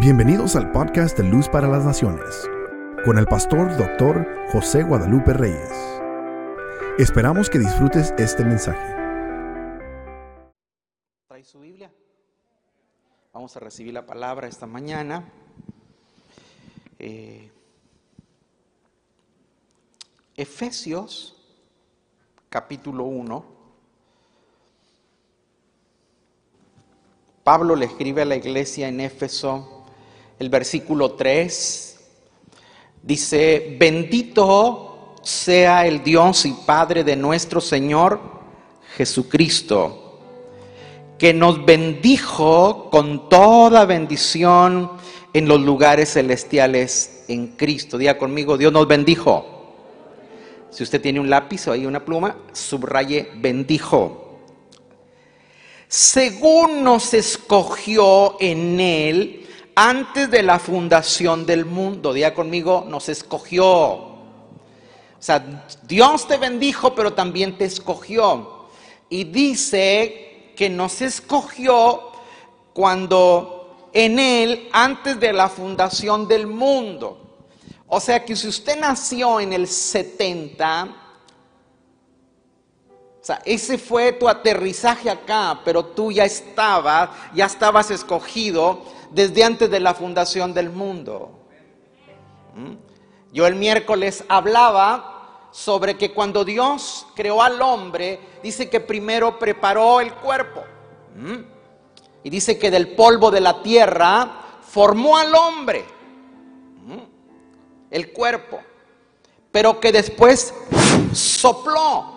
Bienvenidos al podcast de Luz para las Naciones, con el pastor doctor José Guadalupe Reyes. Esperamos que disfrutes este mensaje. ¿Trae su Biblia? Vamos a recibir la palabra esta mañana. Eh, Efesios, capítulo 1. Pablo le escribe a la iglesia en Éfeso el versículo 3, dice, bendito sea el Dios y Padre de nuestro Señor Jesucristo, que nos bendijo con toda bendición en los lugares celestiales en Cristo. Diga conmigo, Dios nos bendijo. Si usted tiene un lápiz o hay una pluma, subraye bendijo según nos escogió en Él antes de la fundación del mundo. Diga conmigo, nos escogió. O sea, Dios te bendijo, pero también te escogió. Y dice que nos escogió cuando en Él, antes de la fundación del mundo. O sea que si usted nació en el 70, o sea, ese fue tu aterrizaje acá, pero tú ya estabas, ya estabas escogido desde antes de la fundación del mundo. ¿Mm? Yo el miércoles hablaba sobre que cuando Dios creó al hombre, dice que primero preparó el cuerpo. ¿Mm? Y dice que del polvo de la tierra formó al hombre, ¿Mm? el cuerpo, pero que después sopló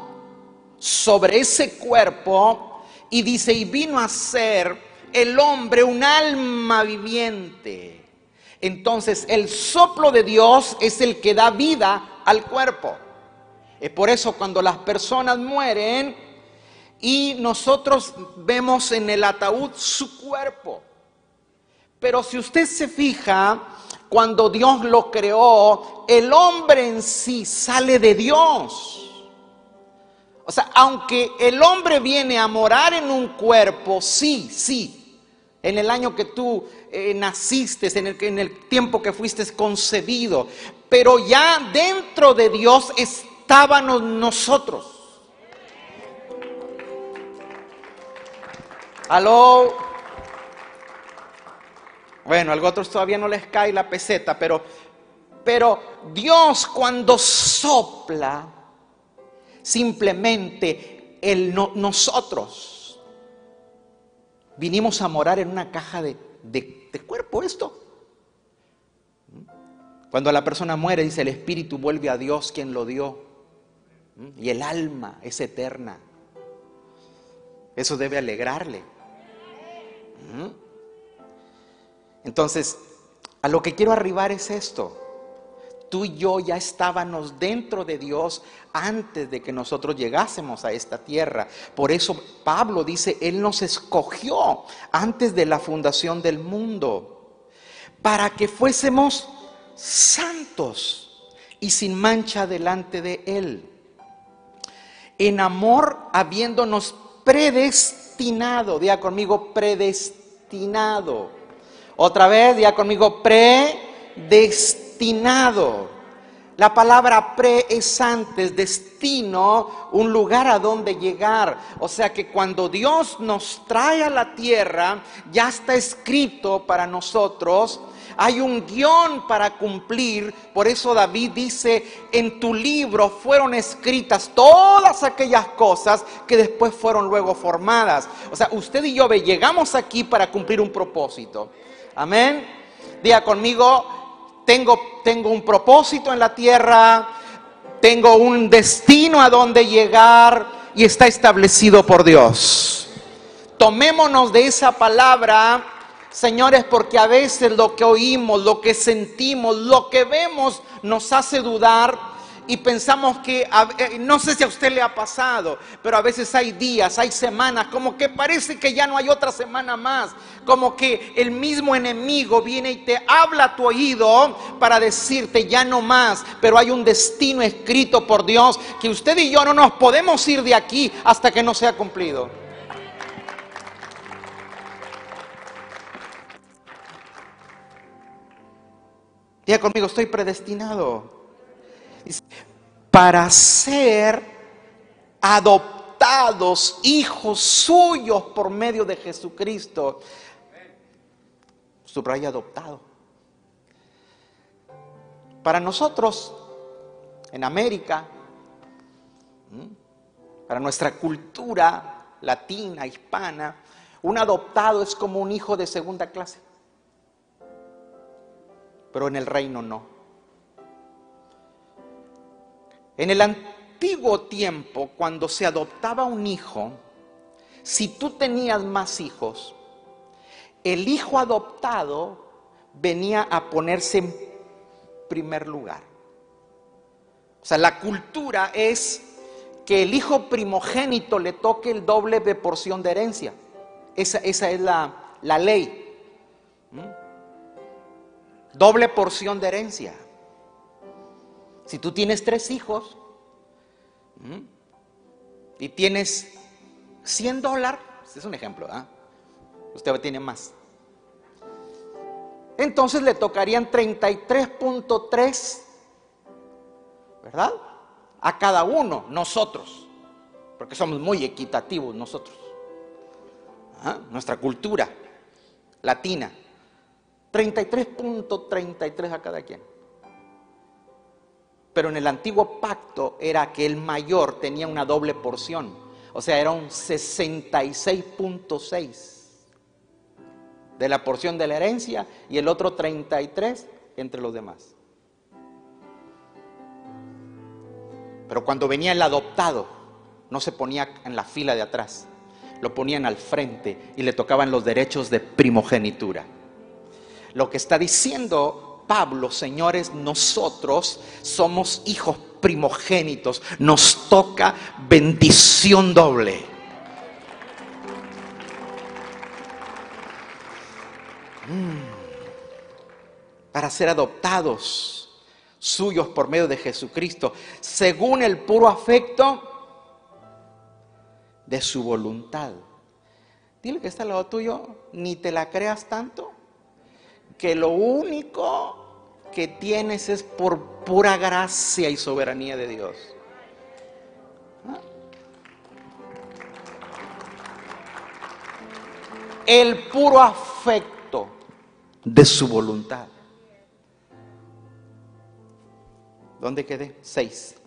sobre ese cuerpo y dice, y vino a ser el hombre un alma viviente. Entonces el soplo de Dios es el que da vida al cuerpo. Es por eso cuando las personas mueren y nosotros vemos en el ataúd su cuerpo. Pero si usted se fija, cuando Dios lo creó, el hombre en sí sale de Dios. O sea, aunque el hombre viene a morar en un cuerpo, sí, sí, en el año que tú eh, naciste, en el, en el tiempo que fuiste concebido, pero ya dentro de Dios estábamos nosotros. Aló. Bueno, a otros todavía no les cae la peseta, pero, pero Dios cuando sopla, simplemente el nosotros vinimos a morar en una caja de, de cuerpo esto. Cuando la persona muere, dice el espíritu vuelve a Dios quien lo dio. Y el alma es eterna. Eso debe alegrarle. Entonces, a lo que quiero arribar es esto tú y yo ya estábamos dentro de Dios antes de que nosotros llegásemos a esta tierra. Por eso Pablo dice, Él nos escogió antes de la fundación del mundo, para que fuésemos santos y sin mancha delante de Él. En amor, habiéndonos predestinado, diga conmigo, predestinado. Otra vez, diga conmigo, predestinado destinado. La palabra pre es antes, destino, un lugar a donde llegar. O sea que cuando Dios nos trae a la tierra, ya está escrito para nosotros. Hay un guion para cumplir. Por eso David dice, en tu libro fueron escritas todas aquellas cosas que después fueron luego formadas. O sea, usted y yo llegamos aquí para cumplir un propósito. Amén. Diga conmigo, tengo, tengo un propósito en la tierra, tengo un destino a donde llegar y está establecido por Dios. Tomémonos de esa palabra, señores, porque a veces lo que oímos, lo que sentimos, lo que vemos nos hace dudar y pensamos que, eh, no sé si a usted le ha pasado, pero a veces hay días, hay semanas, como que parece que ya no hay otra semana más, como que el mismo enemigo viene y te habla a tu oído para decirte ya no más, pero hay un destino escrito por Dios que usted y yo no nos podemos ir de aquí hasta que no sea cumplido. Diga conmigo, estoy predestinado. Para ser adoptados hijos suyos por medio de Jesucristo. Subraya adoptado. Para nosotros, en América, para nuestra cultura latina, hispana, un adoptado es como un hijo de segunda clase. Pero en el reino no. En el antiguo tiempo, cuando se adoptaba un hijo, si tú tenías más hijos, el hijo adoptado venía a ponerse en primer lugar. O sea, la cultura es que el hijo primogénito le toque el doble de porción de herencia. Esa, es la, ley. ¿Mm? Doble porción de herencia. Si tú tienes tres hijos y tienes 100 dólares, es un ejemplo, ¿ah? usted tiene más. Entonces le tocarían 33.3, ¿verdad? A cada uno, nosotros, porque somos muy equitativos nosotros. Nuestra cultura latina. 33.33 a cada quien. Pero en el antiguo pacto era que el mayor tenía una doble porción. O sea, era un 66.6 de la porción de la herencia y el otro 33 entre los demás. Pero cuando venía el adoptado, no se ponía en la fila de atrás lo ponían al frente y le tocaban los derechos de primogenitura. Lo que está diciendo Pablo, señores, nosotros somos hijos primogénitos, nos toca bendición doble. Mm. Para ser adoptados suyos por medio de Jesucristo, según el puro afecto de su voluntad. Dile que está al lado tuyo, ni te la creas tanto, que lo único que tienes es por pura gracia y soberanía de Dios. El puro afecto de su voluntad. ¿Dónde quedé? Seis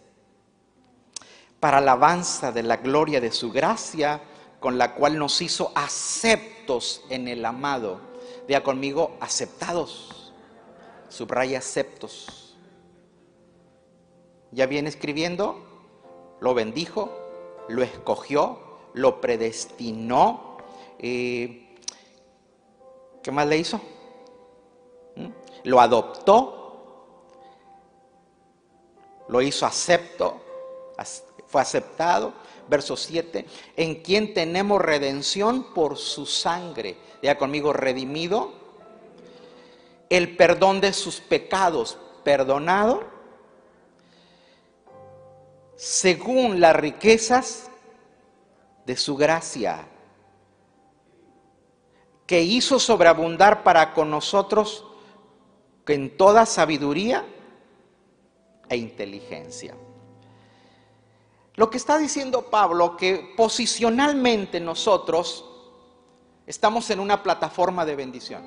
para alabanza de la gloria de su gracia, con la cual nos hizo aceptos en el amado. Diga conmigo, aceptados. Subraya aceptos. Ya viene escribiendo, lo bendijo, lo escogió, lo predestinó. ¿Qué más le hizo? ¿Mm? Lo adoptó, lo hizo acepto, fue aceptado. Verso 7, en quien tenemos redención por su sangre. Ya conmigo, redimido. El perdón de sus pecados, perdonado. Según las riquezas de su gracia, que hizo sobreabundar para con nosotros en toda sabiduría e inteligencia. Lo que está diciendo Pablo, que posicionalmente nosotros estamos en una plataforma de bendición.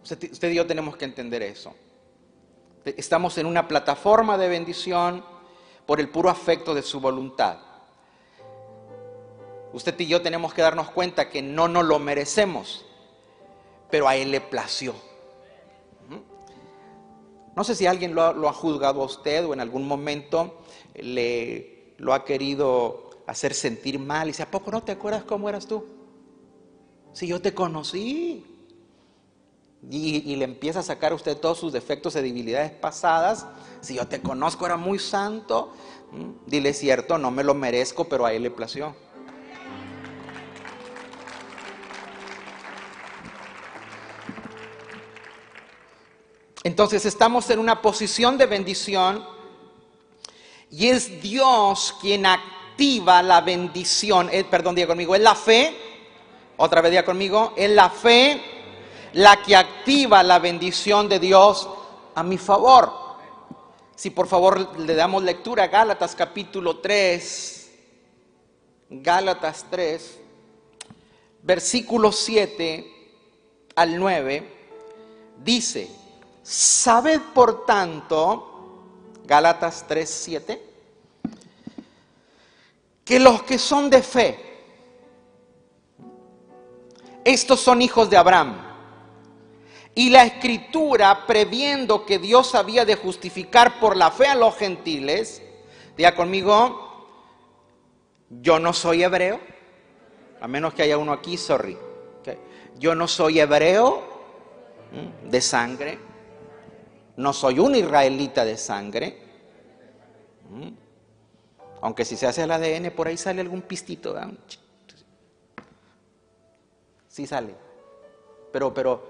Usted, y yo tenemos que entender eso. Estamos en una plataforma de bendición por el puro afecto de su voluntad. Usted y yo tenemos que darnos cuenta que no nos lo merecemos, pero a Él le plació. No sé si alguien lo ha, juzgado a usted o en algún momento le lo ha querido hacer sentir mal y dice, ¿a poco no te acuerdas cómo eras tú? Si yo te conocí. Y, le empieza a sacar a usted todos sus defectos y debilidades pasadas. Si yo te conozco, era muy santo. Dile cierto, no me lo merezco, pero a él le plació. Entonces estamos en una posición de bendición y es Dios quien activa la bendición. Eh, perdón, diga conmigo, es la fe. Otra vez diga conmigo, es la fe la que activa la bendición de Dios a mi favor. Si por favor le damos lectura a Gálatas capítulo 3, Gálatas 3, versículo 7 al 9, dice, sabed por tanto, Gálatas 3, 7, que los que son de fe, estos son hijos de Abraham. Y la escritura, previendo que Dios había de justificar por la fe a los gentiles, diga conmigo, yo no soy hebreo, a menos que haya uno aquí, sorry. Yo no soy hebreo de sangre, no soy un israelita de sangre. Aunque si se hace el ADN, por ahí sale algún pistito. Sí sale. Pero, pero,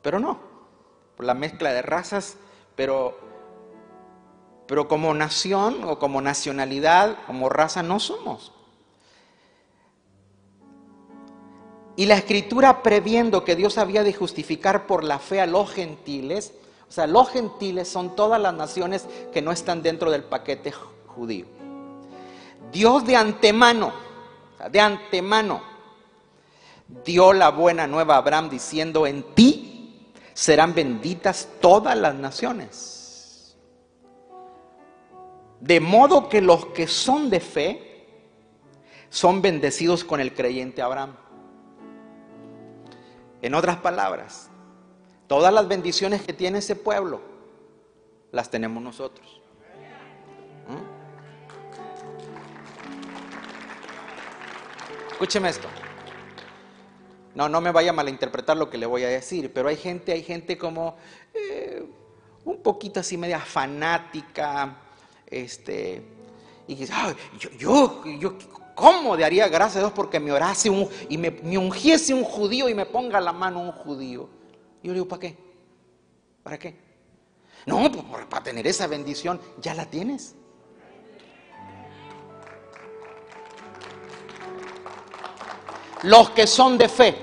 pero no. Por la mezcla de razas, pero, pero como nación o como nacionalidad, como raza, no somos. Y la escritura previendo que Dios había de justificar por la fe a los gentiles, o sea, los gentiles son todas las naciones que no están dentro del paquete judío. Dios de antemano, de antemano, dio la buena nueva a Abraham diciendo, en ti serán benditas todas las naciones. De modo que los que son de fe son bendecidos con el creyente Abraham. En otras palabras, todas las bendiciones que tiene ese pueblo, las tenemos nosotros. ¿Mm? Escúcheme esto. No, no me vaya a malinterpretar lo que le voy a decir, pero hay gente, hay gente como eh, un poquito así media fanática, este, y dice, yo, yo, yo, ¿cómo daría gracias a Dios porque me orase un, y me, me, ungiese un judío y me ponga la mano un judío? Y yo le digo, ¿para qué? ¿Para qué? No, pues para tener esa bendición, ya la tienes. Los que son de fe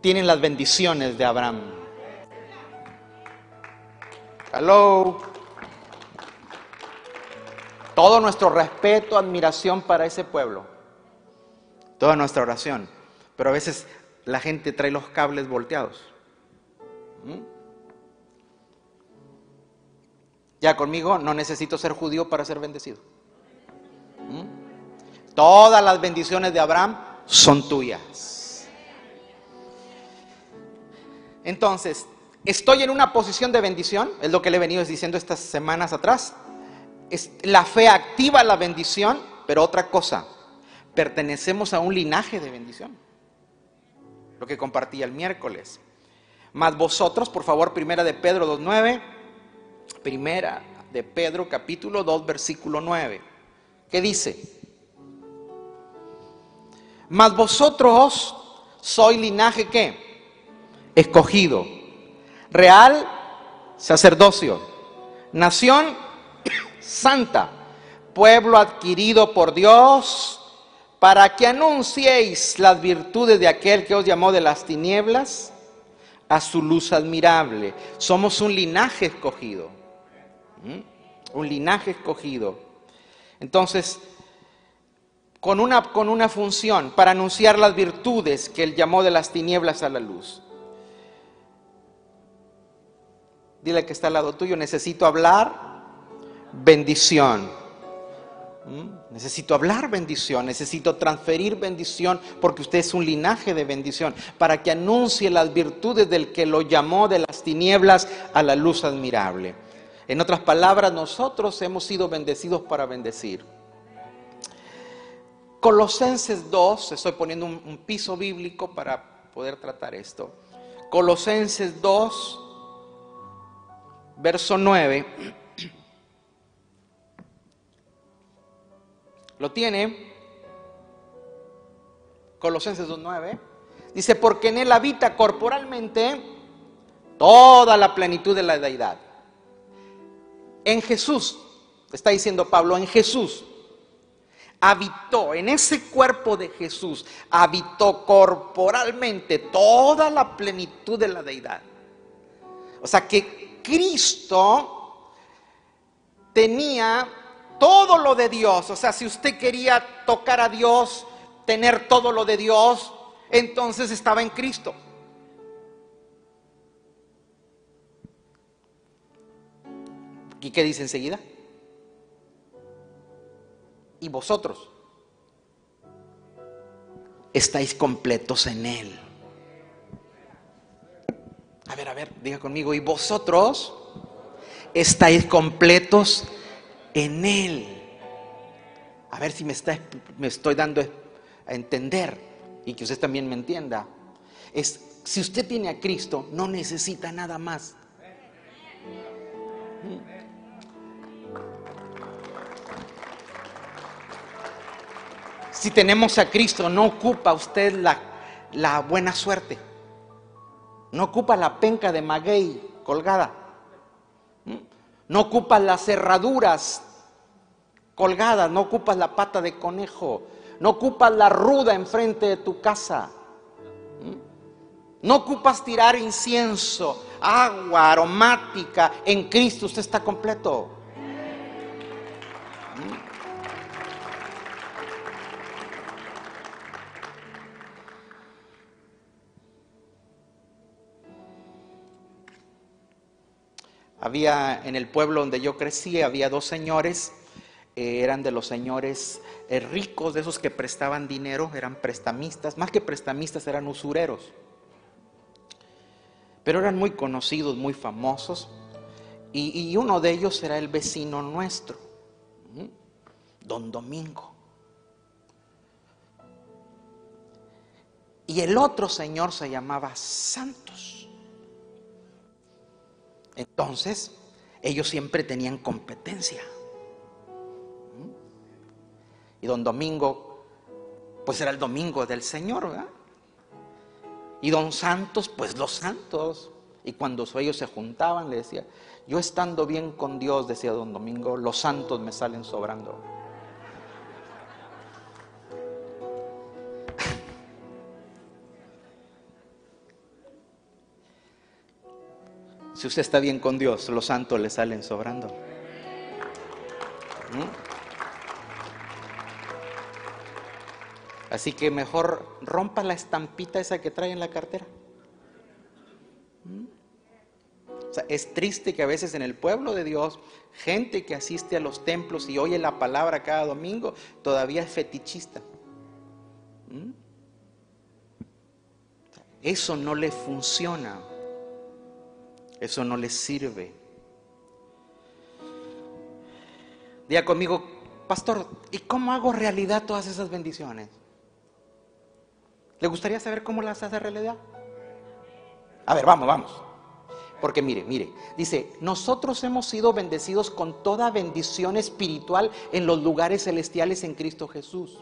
tienen las bendiciones de Abraham. Hello. Todo nuestro respeto, admiración para ese pueblo. Toda nuestra oración. Pero a veces la gente trae los cables volteados. ¿Mm? Ya conmigo no necesito ser judío para ser bendecido. ¿Mm? Todas las bendiciones de Abraham son tuyas. Entonces, estoy en una posición de bendición, es lo que le he venido diciendo estas semanas atrás. La fe activa la bendición, pero otra cosa, pertenecemos a un linaje de bendición. Lo que compartí el miércoles. Más vosotros, por favor, primera de Pedro 2.9, primera de Pedro capítulo 2, versículo 9. ¿Qué dice? Mas vosotros sois linaje que escogido, real sacerdocio, nación santa, pueblo adquirido por Dios, para que anunciéis las virtudes de aquel que os llamó de las tinieblas a su luz admirable. Somos un linaje escogido. Un linaje escogido. Entonces, con una, con una función para anunciar las virtudes que Él llamó de las tinieblas a la luz. Dile que está al lado tuyo, necesito hablar bendición. ¿Mm? Necesito hablar bendición, necesito transferir bendición porque usted es un linaje de bendición para que anuncie las virtudes del que lo llamó de las tinieblas a la luz admirable. En otras palabras, nosotros hemos sido bendecidos para bendecir. Colosenses 2, estoy poniendo un, piso bíblico para poder tratar esto. Colosenses 2, verso 9. ¿Lo tiene? Colosenses 2.9. Dice, porque en él habita corporalmente toda la plenitud de la deidad. En Jesús, está diciendo Pablo, en Jesús habitó, en ese cuerpo de Jesús, habitó corporalmente toda la plenitud de la deidad. O sea que Cristo tenía todo lo de Dios. O sea, si usted quería tocar a Dios, tener todo lo de Dios, entonces estaba en Cristo. ¿Y qué dice enseguida? Y vosotros estáis completos en Él. A ver, a ver, diga conmigo, y vosotros estáis completos en Él. A ver si me, está, me estoy dando a entender y que usted también me entienda. Es, si usted tiene a Cristo, no necesita nada más. Si tenemos a Cristo, no ocupa usted la, buena suerte. No ocupa la penca de maguey colgada. No ocupa las cerraduras colgadas. No ocupas la pata de conejo. No ocupas la ruda enfrente de tu casa. No ocupas tirar incienso, agua aromática. En Cristo usted está completo. Había en el pueblo donde yo crecí, había dos señores, eh, eran de los señores eh, ricos, de esos que prestaban dinero, eran prestamistas, más que prestamistas eran usureros. Pero eran muy conocidos, muy famosos, y, uno de ellos era el vecino nuestro, don Domingo. Y el otro señor se llamaba Santos. Entonces, ellos siempre tenían competencia. Y don Domingo, pues era el domingo del Señor, ¿verdad? Y don Santos, pues los santos. Y cuando ellos se juntaban, le decía, yo estando bien con Dios, decía don Domingo, los santos me salen sobrando. Si usted está bien con Dios, los santos le salen sobrando. ¿Mm? Así que mejor rompa la estampita esa que trae en la cartera. ¿Mm? O sea, es triste que a veces en el pueblo de Dios, gente que asiste a los templos y oye la palabra cada domingo, todavía es fetichista. ¿Mm? Eso no le funciona. Eso no les sirve. Diga conmigo, pastor, ¿y cómo hago realidad todas esas bendiciones? ¿Le gustaría saber cómo las hace realidad? A ver, vamos, vamos. Porque mire, mire, dice, nosotros hemos sido bendecidos con toda bendición espiritual en los lugares celestiales en Cristo Jesús.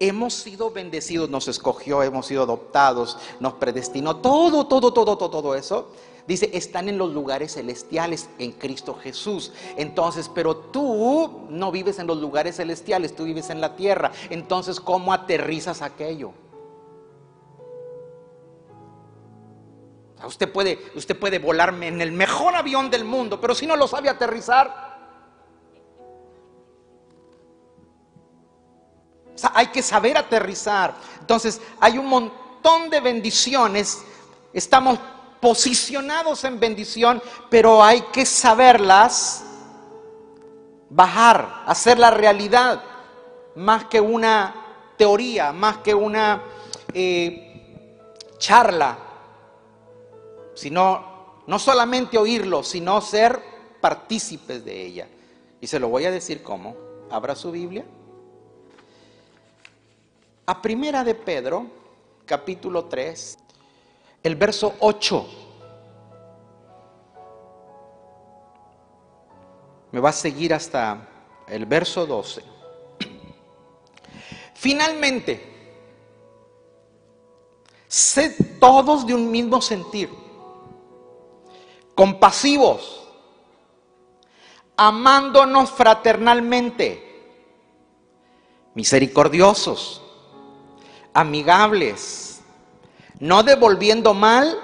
Hemos sido bendecidos, nos escogió, hemos sido adoptados, nos predestinó, todo, todo, todo, todo, todo eso. Dice, están en los lugares celestiales en Cristo Jesús. Entonces, pero tú no vives en los lugares celestiales, tú vives en la tierra. Entonces, ¿cómo aterrizas aquello? Usted puede, usted puede volarme en el mejor avión del mundo, pero si no lo sabe aterrizar, hay que saber aterrizar. Entonces, hay un montón de bendiciones. Estamos posicionados en bendición, pero hay que saberlas bajar, hacer la realidad, más que una teoría, más que una eh, charla, sino no solamente oírlo, sino ser partícipes de ella. Y se lo voy a decir cómo. Abra su Biblia. A primera de Pedro, capítulo 3, el verso 8. Me va a seguir hasta el verso 12. Finalmente, sed todos de un mismo sentir, compasivos, amándonos fraternalmente misericordiosos, amigables, no devolviendo mal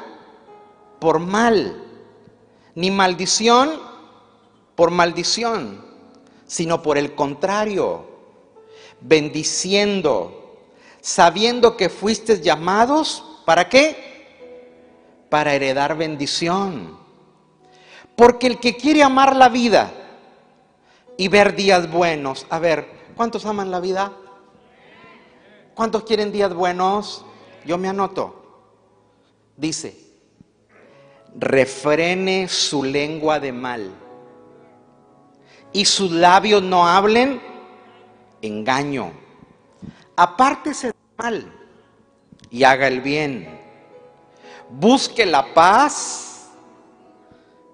por mal, ni maldición por maldición, sino por el contrario, bendiciendo, sabiendo que fuiste llamados, ¿para qué? Para heredar bendición. Porque el que quiere amar la vida y ver días buenos, a ver, ¿cuántos aman la vida? ¿Cuántos quieren días buenos? Yo me anoto. Dice, refrene su lengua de mal y sus labios no hablen engaño. Apártese del mal y haga el bien. Busque la paz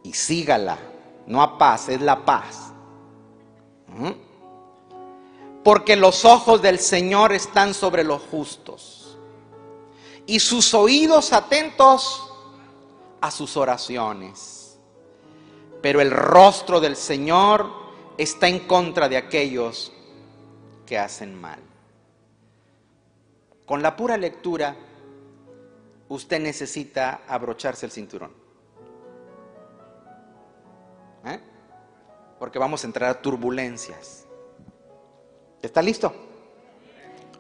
y sígala. No a paz, es la paz. ¿Mm? Porque los ojos del Señor están sobre los justos y sus oídos atentos a sus oraciones. Pero el rostro del Señor está en contra de aquellos que hacen mal. Con la pura lectura, usted necesita abrocharse el cinturón. ¿Eh? Porque vamos a entrar a turbulencias. ¿Está listo?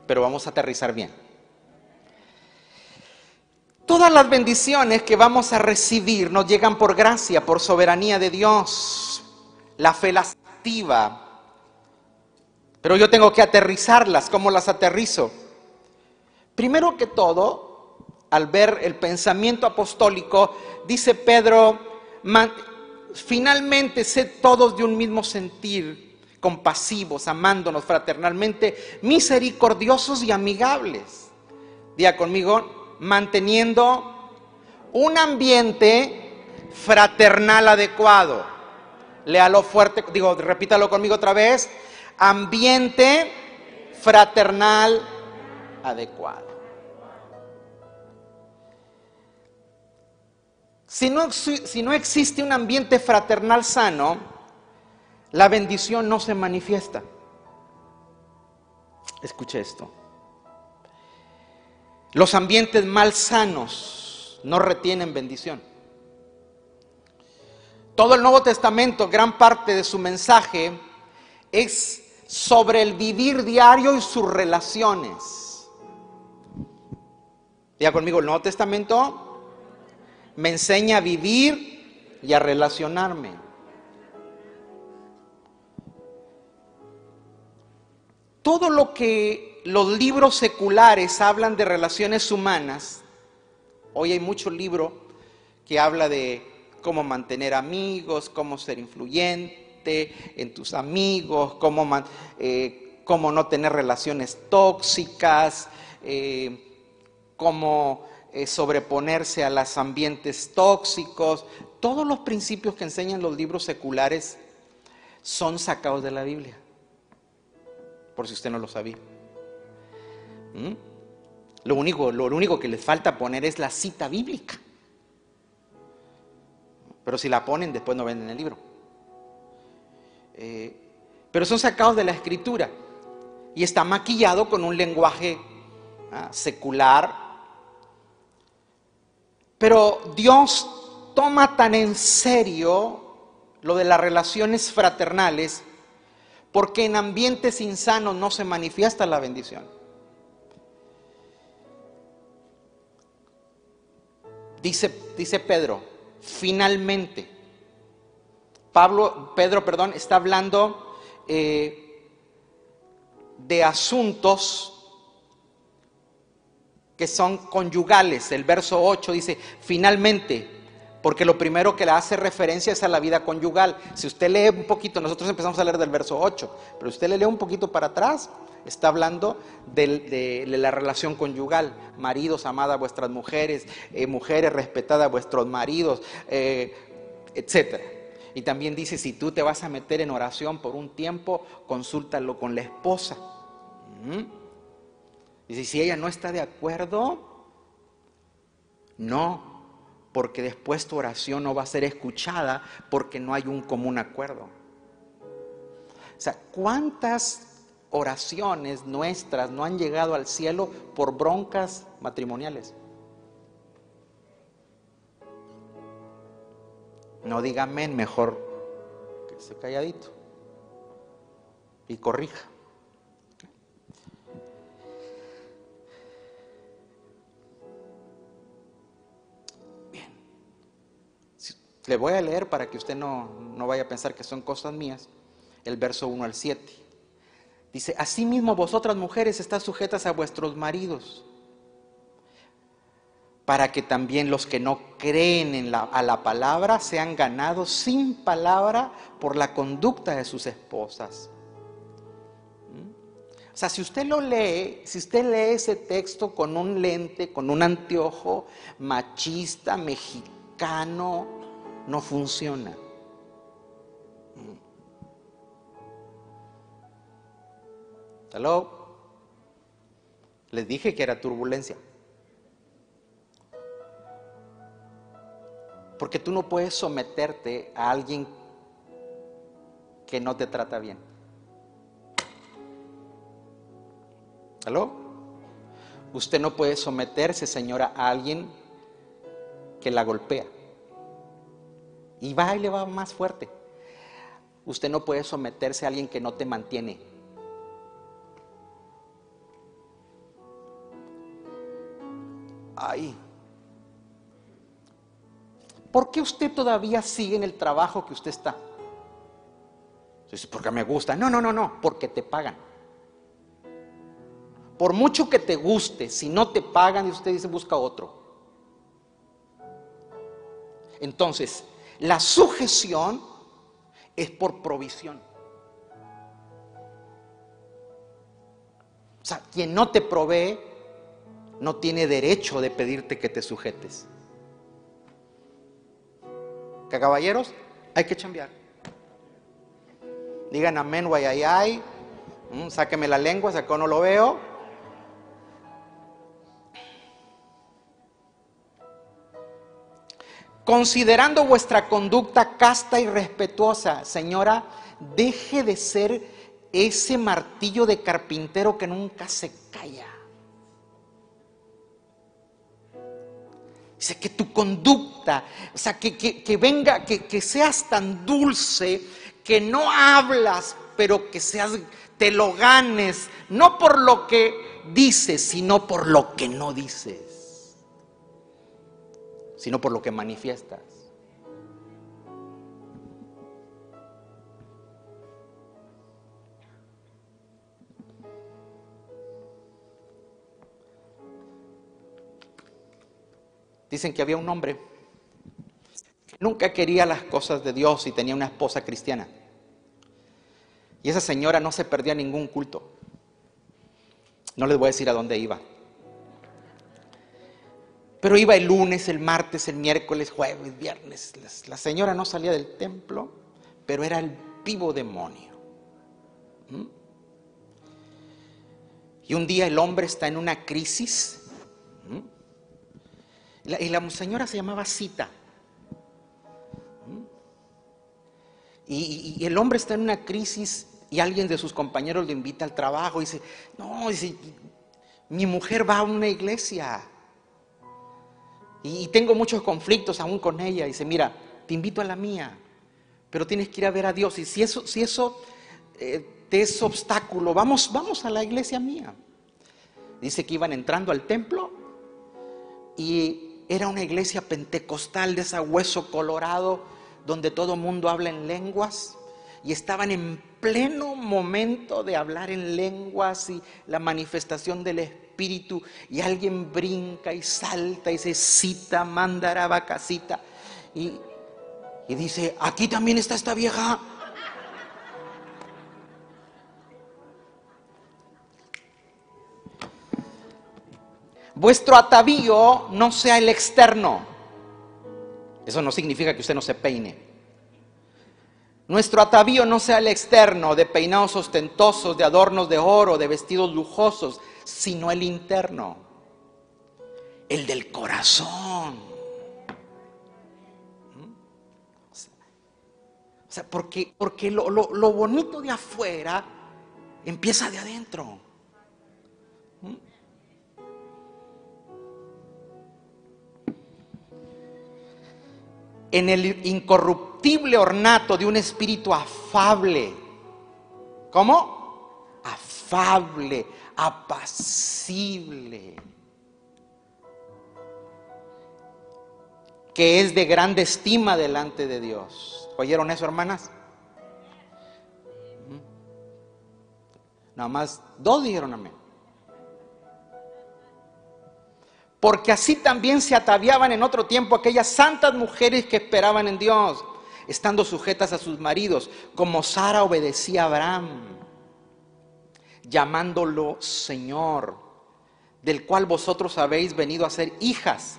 Pero vamos a aterrizar bien. Todas las bendiciones que vamos a recibir nos llegan por gracia, por soberanía de Dios. La fe las pero yo tengo que aterrizarlas. ¿Cómo las aterrizo? Primero que todo, al ver el pensamiento apostólico, dice Pedro, finalmente sed todos de un mismo sentir, compasivos, amándonos fraternalmente, misericordiosos y amigables. Diga conmigo, manteniendo un ambiente fraternal adecuado. Léalo fuerte, digo, repítalo conmigo otra vez. Ambiente fraternal adecuado. Si no, si no existe un ambiente fraternal sano, la bendición no se manifiesta. Escuche esto. Los ambientes mal sanos no retienen bendición. Todo el Nuevo Testamento, gran parte de su mensaje es sobre el vivir diario y sus relaciones. Ya conmigo, el Nuevo Testamento me enseña a vivir y a relacionarme. Todo lo que los libros seculares hablan de relaciones humanas, hoy hay mucho libro que habla de cómo mantener amigos, cómo ser influyente en tus amigos, cómo, eh, no tener relaciones tóxicas, eh, cómo eh, sobreponerse a los ambientes tóxicos. Todos los principios que enseñan los libros seculares son sacados de la Biblia, por si usted no lo sabía. ¿Mm? Lo, único, lo único que les falta poner es la cita bíblica. Pero si la ponen, después no venden el libro. Eh, pero son sacados de la escritura y está maquillado con un lenguaje ah, secular. Pero Dios toma tan en serio lo de las relaciones fraternales porque en ambientes insanos no se manifiesta la bendición. Dice, dice Pedro, finalmente. Pablo, Pedro, perdón, está hablando eh, de asuntos que son conyugales. El verso 8 dice, finalmente, porque lo primero que le hace referencia es a la vida conyugal. Si usted lee un poquito, nosotros empezamos a leer del verso 8, pero usted le lee un poquito para atrás, está hablando de, la relación conyugal. Maridos, amad a vuestras mujeres, eh, mujeres, respetad a vuestros maridos, eh, etc. Y también dice, si tú te vas a meter en oración por un tiempo, consúltalo con la esposa. Y si ella no está de acuerdo, no, porque después tu oración no va a ser escuchada porque no hay un común acuerdo. O sea, ¿cuántas oraciones nuestras no han llegado al cielo por broncas matrimoniales. No diga amén, mejor que se calladito y corrija. Le voy a leer para que usted no, no vaya a pensar que son cosas mías. El verso 1 al 7. Dice, asimismo vosotras mujeres estás sujetas a vuestros maridos, para que también los que no creen en la, a la palabra sean ganados sin palabra por la conducta de sus esposas. ¿Mm? O sea, si usted lo lee, si usted lee ese texto con un lente, con un anteojo machista, mexicano, no funciona. Hello. Les dije que era turbulencia. Porque tú no puedes someterte a alguien que no te trata bien. ¿Aló? Usted no puede someterse, señora, a alguien que la golpea. Y va y le va más fuerte. Usted no puede someterse a alguien que no te mantiene. Ay. ¿Por qué usted todavía sigue en el trabajo que usted está? Porque me gusta. No, no, no, no, porque te pagan. Por mucho que te guste, si no te pagan y usted dice busca otro. Entonces, la sujeción es por provisión. O sea, quien no te provee no tiene derecho de pedirte que te sujetes. Que caballeros, hay que chambear. Digan amén, guayayay. Mm, sáqueme la lengua, sacó no lo veo. Considerando vuestra conducta casta y respetuosa, señora, deje de ser ese martillo de carpintero que nunca se calla. Dice que tu conducta, o sea, que, venga, que, que, seas tan dulce, que no hablas, pero que seas, te lo ganes, no por lo que dices, sino por lo que no dices, sino por lo que manifiestas. Dicen que había un hombre que nunca quería las cosas de Dios y tenía una esposa cristiana. Y esa señora no se perdía ningún culto. No les voy a decir a dónde iba. Pero iba el lunes, el martes, el miércoles, jueves, viernes. La señora no salía del templo, pero era el vivo demonio. ¿Mm? Y un día el hombre está en una crisis. ¿Mm? y la señora se llamaba Cita. ¿Mm? Y, el hombre está en una crisis y alguien de sus compañeros le invita al trabajo y dice, no, dice, mi mujer va a una iglesia y, tengo muchos conflictos aún con ella. dice, mira, te invito a la mía, pero tienes que ir a ver a Dios. Y si eso, si eso eh, te es obstáculo, vamos, vamos a la iglesia mía. Dice que iban entrando al templo y era una iglesia pentecostal de ese hueso colorado donde todo mundo habla en lenguas y estaban en pleno momento de hablar en lenguas y la manifestación del Espíritu y alguien brinca y salta y se cita, mandará vacacita y, y dice, aquí también está esta vieja. vuestro atavío no sea el externo. Eso no significa que usted no se peine. Nuestro atavío no sea el externo, de peinados ostentosos, de adornos de oro, de vestidos lujosos, sino el interno, el del corazón. ¿Mm? O sea, porque, porque lo, lo bonito de afuera Empieza de adentro. ¿Mm? En el incorruptible ornato de un espíritu afable. ¿Cómo? Afable, apacible. Que es de grande estima delante de Dios. ¿Oyeron eso, hermanas? Nada más dos dijeron amén. Porque así también se ataviaban en otro tiempo aquellas santas mujeres que esperaban en Dios, estando sujetas a sus maridos, como Sara obedecía a Abraham, llamándolo Señor, del cual vosotros habéis venido a ser hijas.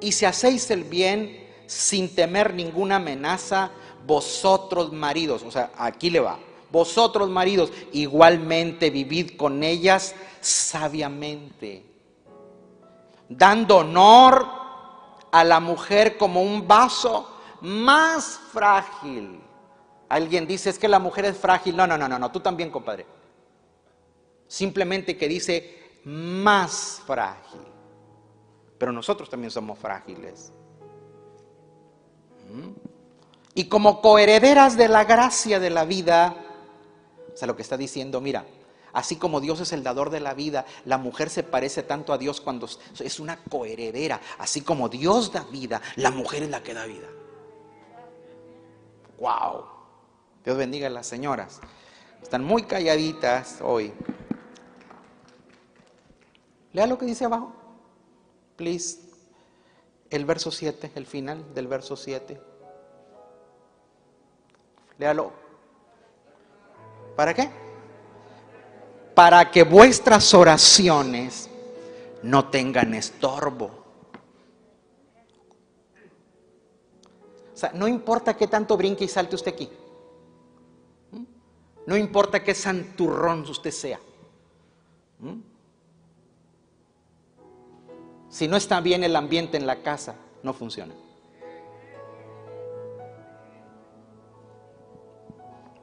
Y si hacéis el bien sin temer ninguna amenaza, vosotros maridos, o sea, aquí le va, vosotros maridos, igualmente vivid con ellas sabiamente, dando honor a la mujer como un vaso más frágil. Alguien dice, es que la mujer es frágil. No, no, no, no, no, tú también, compadre. Simplemente que dice más frágil. Pero nosotros también somos frágiles. ¿Mm? Y como coherederas de la gracia de la vida, o sea, lo que está diciendo, mira, así como Dios es el dador de la vida, la mujer se parece tanto a Dios cuando es una coheredera. Así como Dios da vida, la mujer es la que da vida. ¡Wow! Dios bendiga a las señoras. Están muy calladitas hoy. Lea lo que dice abajo. Please. El verso 7, el final del verso 7. Léalo ¿Para qué? Para que vuestras oraciones no tengan estorbo. O sea, no importa qué tanto brinque y salte usted aquí. ¿Mm? No importa qué santurrón usted sea. ¿Mm? Si no está bien el ambiente en la casa, no funciona.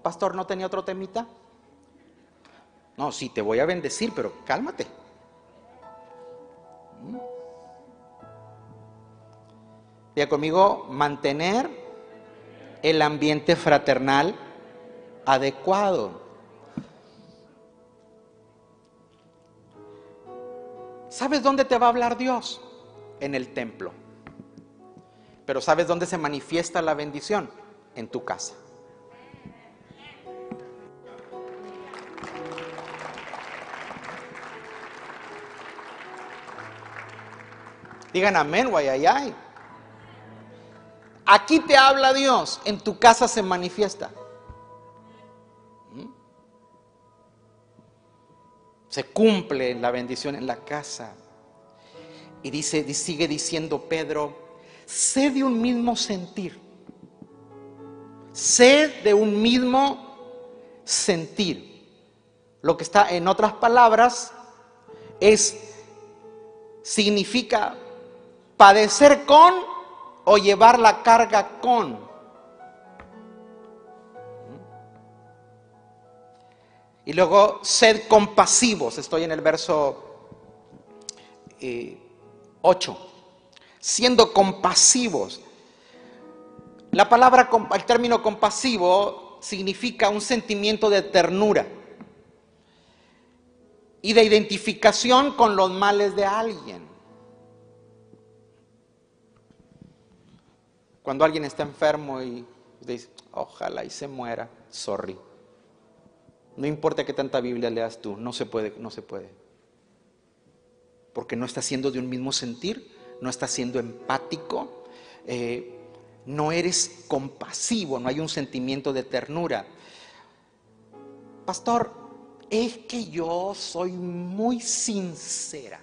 Pastor, ¿no tenía otro temita? No, sí, te voy a bendecir, pero cálmate. Ya conmigo, mantener el ambiente fraternal adecuado. ¿Sabes dónde te va a hablar Dios? En el templo. Pero ¿sabes dónde se manifiesta la bendición? En tu casa. Digan amén, guayayay. Aquí te habla Dios, en tu casa se manifiesta. Se cumple la bendición en la casa. Y dice, sigue diciendo Pedro, sé de un mismo sentir. Sé de un mismo sentir. Lo que está en otras palabras es significa padecer con o llevar la carga con. Y luego, sed compasivos, estoy en el verso 8, eh, siendo compasivos. La palabra, el término compasivo significa un sentimiento de ternura y de identificación con los males de alguien. Cuando alguien está enfermo y dice, ojalá y se muera, sorry. No importa qué tanta Biblia leas tú, no se puede, no se puede. Porque no está siendo de un mismo sentir, no está siendo empático, eh, no eres compasivo, no hay un sentimiento de ternura. Pastor, es que yo soy muy sincera.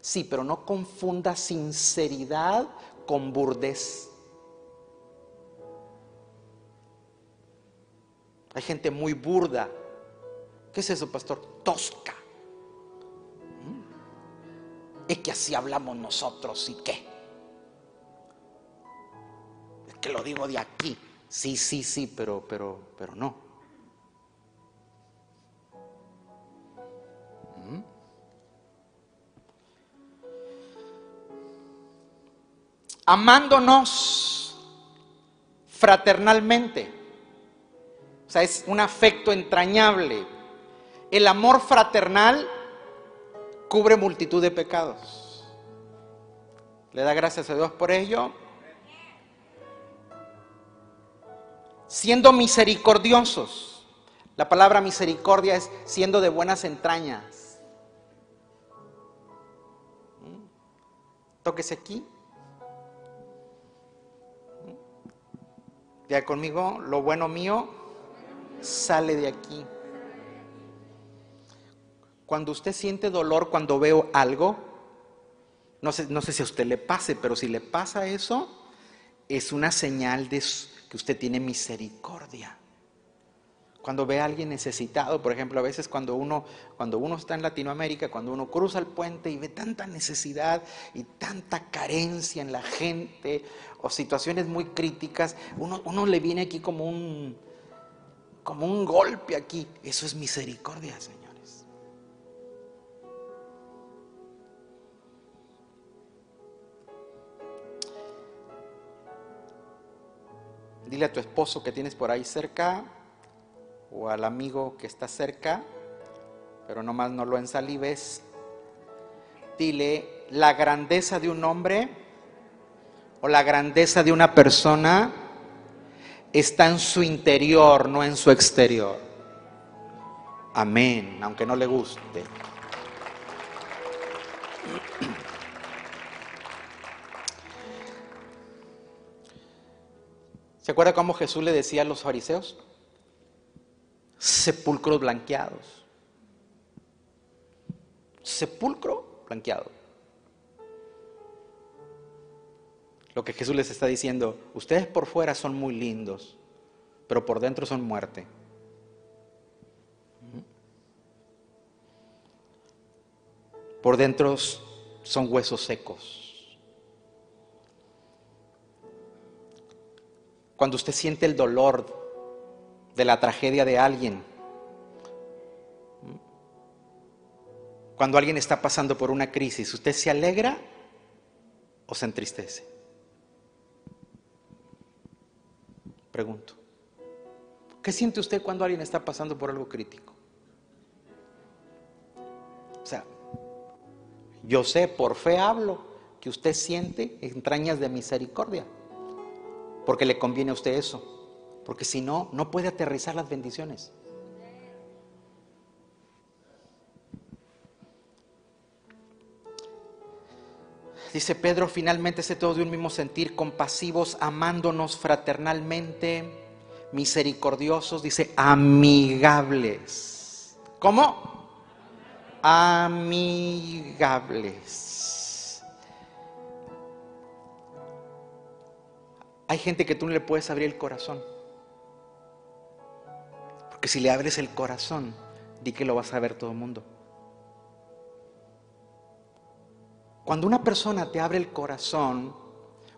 Sí, pero no confunda sinceridad con burdez. Hay gente muy burda. ¿Qué es eso, pastor? Tosca. Mm. Es que así hablamos nosotros y qué. Es que lo digo de aquí. Sí, sí, sí, pero, pero, pero no. Mm. Amándonos fraternalmente o sea, es un afecto entrañable. El amor fraternal cubre multitud de pecados. ¿Le da gracias a Dios por ello? Siendo misericordiosos. La palabra misericordia es siendo de buenas entrañas. ¿Mm? Tóquese aquí. ¿Mm? Ya conmigo, lo bueno mío sale de aquí. Cuando usted siente dolor cuando veo algo, no sé, no sé si a usted le pase, pero si le pasa eso, es una señal de que usted tiene misericordia. Cuando ve a alguien necesitado, por ejemplo, a veces cuando uno, cuando uno está en Latinoamérica, cuando uno cruza el puente y ve tanta necesidad y tanta carencia en la gente o situaciones muy críticas, uno, uno le viene aquí como un, como un golpe aquí. Eso es misericordia, señores. Dile a tu esposo que tienes por ahí cerca o al amigo que está cerca, pero nomás no lo ensalives. Dile la grandeza de un hombre o la grandeza de una persona está en su interior, no en su exterior. Amén, aunque no le guste. ¿Se acuerda cómo Jesús le decía a los fariseos? Sepulcros blanqueados. Sepulcro blanqueado. Lo que Jesús les está diciendo, ustedes por fuera son muy lindos, pero por dentro son muerte. Por dentro son huesos secos. Cuando usted siente el dolor de la tragedia de alguien, cuando alguien está pasando por una crisis, ¿usted se alegra o se entristece? Pregunto. ¿Qué siente usted cuando alguien está pasando por algo crítico? O sea, yo sé, por fe hablo, que usted siente entrañas de misericordia, porque le conviene a usted eso, porque si no, no puede aterrizar las bendiciones. Dice Pedro, finalmente se todo de un mismo sentir, compasivos, amándonos fraternalmente, misericordiosos, dice amigables. ¿Cómo? Amigables. Hay gente que tú no le puedes abrir el corazón. Porque si le abres el corazón, di que lo vas a ver todo el mundo. Cuando una persona te abre el corazón,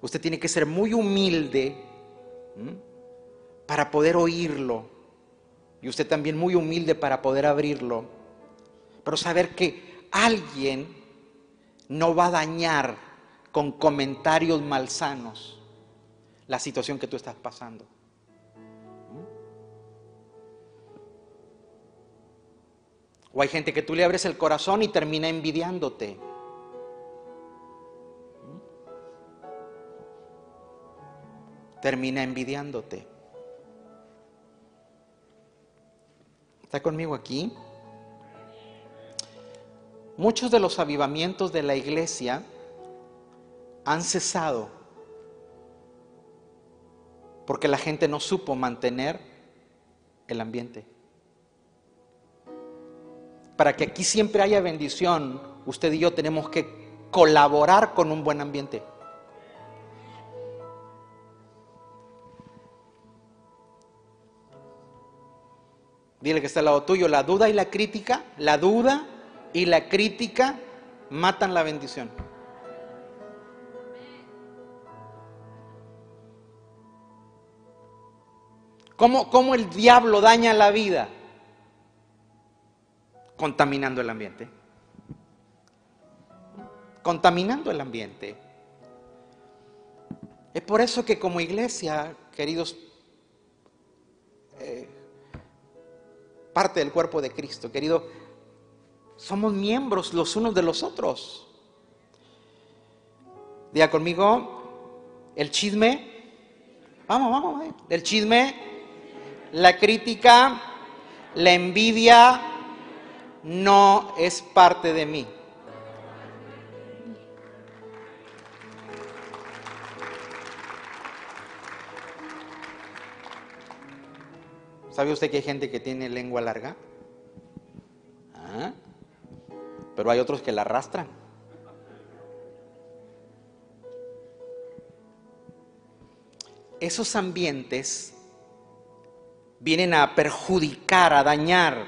usted tiene que ser muy humilde para poder oírlo. Y usted también muy humilde para poder abrirlo. Pero saber que alguien no va a dañar con comentarios malsanos la situación que tú estás pasando. O hay gente que tú le abres el corazón y termina envidiándote. Termina envidiándote. ¿Está conmigo aquí? Muchos de los avivamientos de la iglesia han cesado porque la gente no supo mantener el ambiente. Para que aquí siempre haya bendición, usted y yo tenemos que colaborar con un buen ambiente. Dile que está al lado tuyo, la duda y la crítica, la duda y la crítica matan la bendición. ¿Cómo, ¿Cómo, el diablo daña la vida? Contaminando el ambiente. Contaminando el ambiente. Es por eso que como iglesia, queridos, eh, parte del cuerpo de Cristo, querido, somos miembros los unos de los otros. Diga conmigo, el chisme, vamos, vamos, eh, el chisme, la crítica, la envidia no es parte de mí. ¿Sabe usted que hay gente que tiene lengua larga? ¿Ah? Pero hay otros que la arrastran. Esos ambientes vienen a perjudicar, a dañar.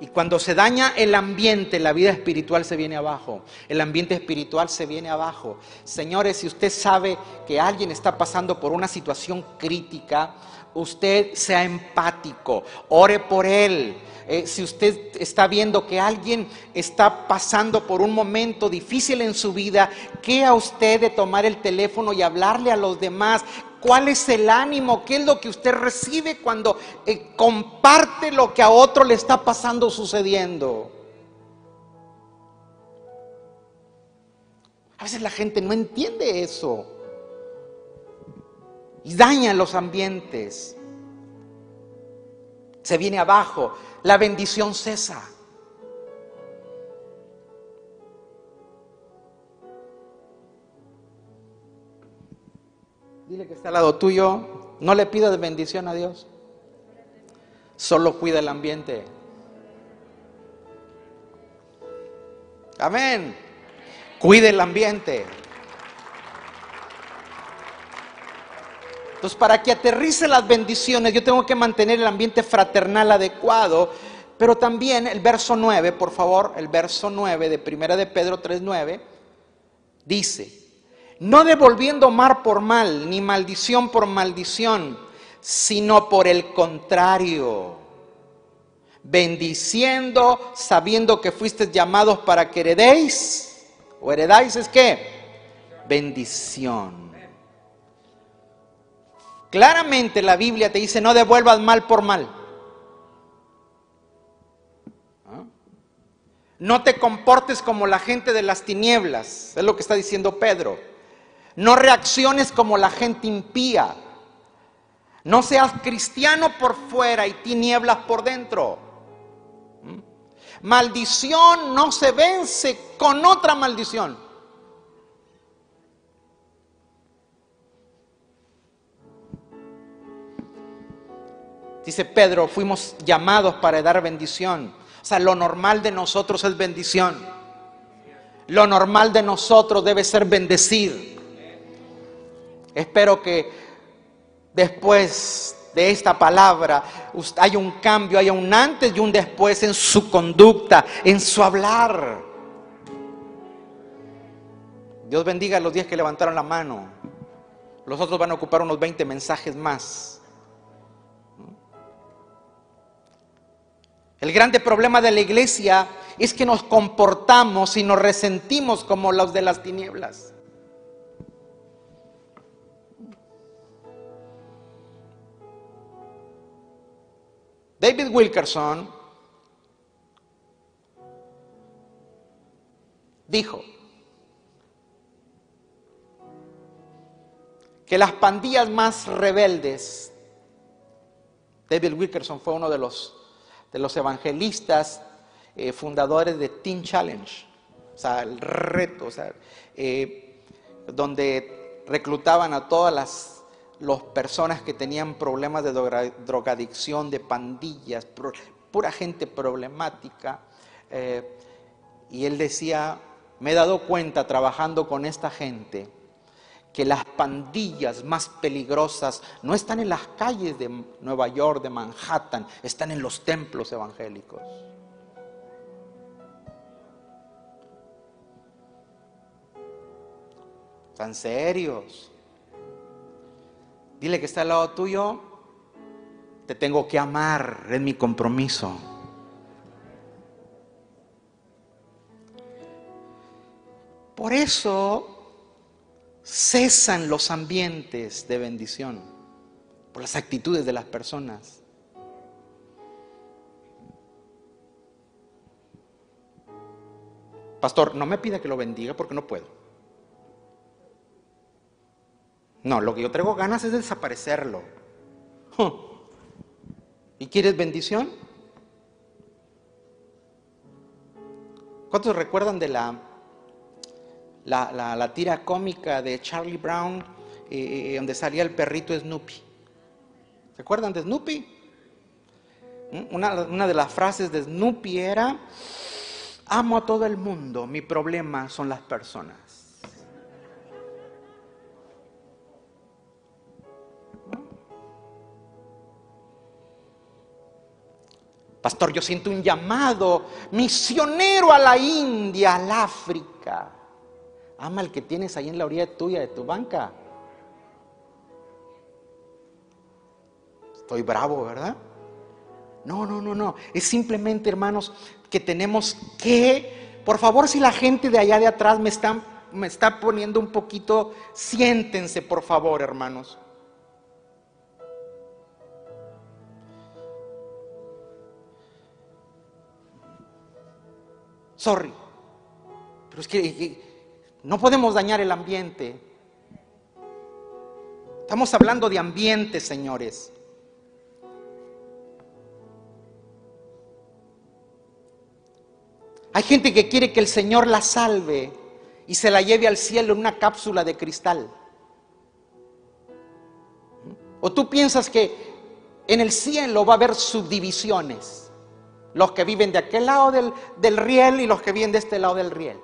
Y cuando se daña el ambiente, la vida espiritual se viene abajo. El ambiente espiritual se viene abajo. Señores, si usted sabe que alguien está pasando por una situación crítica, usted sea empático, ore por él. Eh, si usted está viendo que alguien está pasando por un momento difícil en su vida, ¿qué a usted de tomar el teléfono y hablarle a los demás? ¿Cuál es el ánimo? ¿Qué es lo que usted recibe cuando eh, comparte lo que a otro le está pasando, sucediendo? A veces la gente no entiende eso y daña los ambientes. Se viene abajo, la bendición cesa. Dile que está al lado tuyo, no le pidas bendición a Dios. Solo cuida el ambiente. Amén. Cuide el ambiente. Entonces, para que aterrice las bendiciones, yo tengo que mantener el ambiente fraternal adecuado. Pero también el verso 9, por favor, el verso 9 de Primera de Pedro 3:9 dice: "No devolviendo mal por mal, ni maldición por maldición, sino por el contrario, bendiciendo, sabiendo que fuisteis llamados para que heredéis o heredáis es que bendición." Claramente la Biblia te dice, no devuelvas mal por mal. ¿Ah? No te comportes como la gente de las tinieblas, es lo que está diciendo Pedro. No reacciones como la gente impía. No seas cristiano por fuera y tinieblas por dentro. ¿Mm? Maldición no se vence con otra maldición. Dice Pedro, fuimos llamados para dar bendición. O sea, lo normal de nosotros es bendición. Lo normal de nosotros debe ser bendecir. Espero que después de esta palabra haya un cambio, haya un antes y un después en su conducta, en su hablar. Dios bendiga a los días que levantaron la mano. Los otros van a ocupar unos 20 mensajes más. El grande problema de la iglesia es que nos comportamos y nos resentimos como los de las tinieblas. David Wilkerson dijo que las pandillas más rebeldes, David Wilkerson fue uno de los de los evangelistas eh, fundadores de Teen Challenge, o sea, el reto, o sea, eh, donde reclutaban a todas las, personas que tenían problemas de drogadicción, de pandillas, pura gente problemática. Eh, y él decía, me he dado cuenta trabajando con esta gente, que las pandillas más peligrosas no están en las calles de Nueva York, de Manhattan, están en los templos evangélicos. Están serios. Dile que está al lado tuyo, te tengo que amar, es mi compromiso. Por eso cesan los ambientes de bendición por las actitudes de las personas. Pastor, no me pida que lo bendiga porque no puedo. No, lo que yo traigo ganas es de desaparecerlo. ¿Y quieres bendición? ¿Cuántos recuerdan de la, la, tira cómica de Charlie Brown eh, eh, donde salía el perrito Snoopy? ¿Se acuerdan de Snoopy? ¿Mm? Una, una de las frases de Snoopy era, amo a todo el mundo, mi problema son las personas. Pastor, yo siento un llamado misionero a la India, al África. Ama el que tienes ahí en la orilla tuya de tu banca. Estoy bravo, ¿verdad? No, no, no, no. Es simplemente, hermanos, que tenemos que, por favor, si la gente de allá de atrás me está, me está poniendo un poquito, siéntense, por favor, hermanos. Sorry. Pero es que no podemos dañar el ambiente. Estamos hablando de ambiente, señores. Hay gente que quiere que el Señor la salve y se la lleve al cielo en una cápsula de cristal. O tú piensas que en el cielo va a haber subdivisiones. Los que viven de aquel lado del, riel y los que viven de este lado del riel.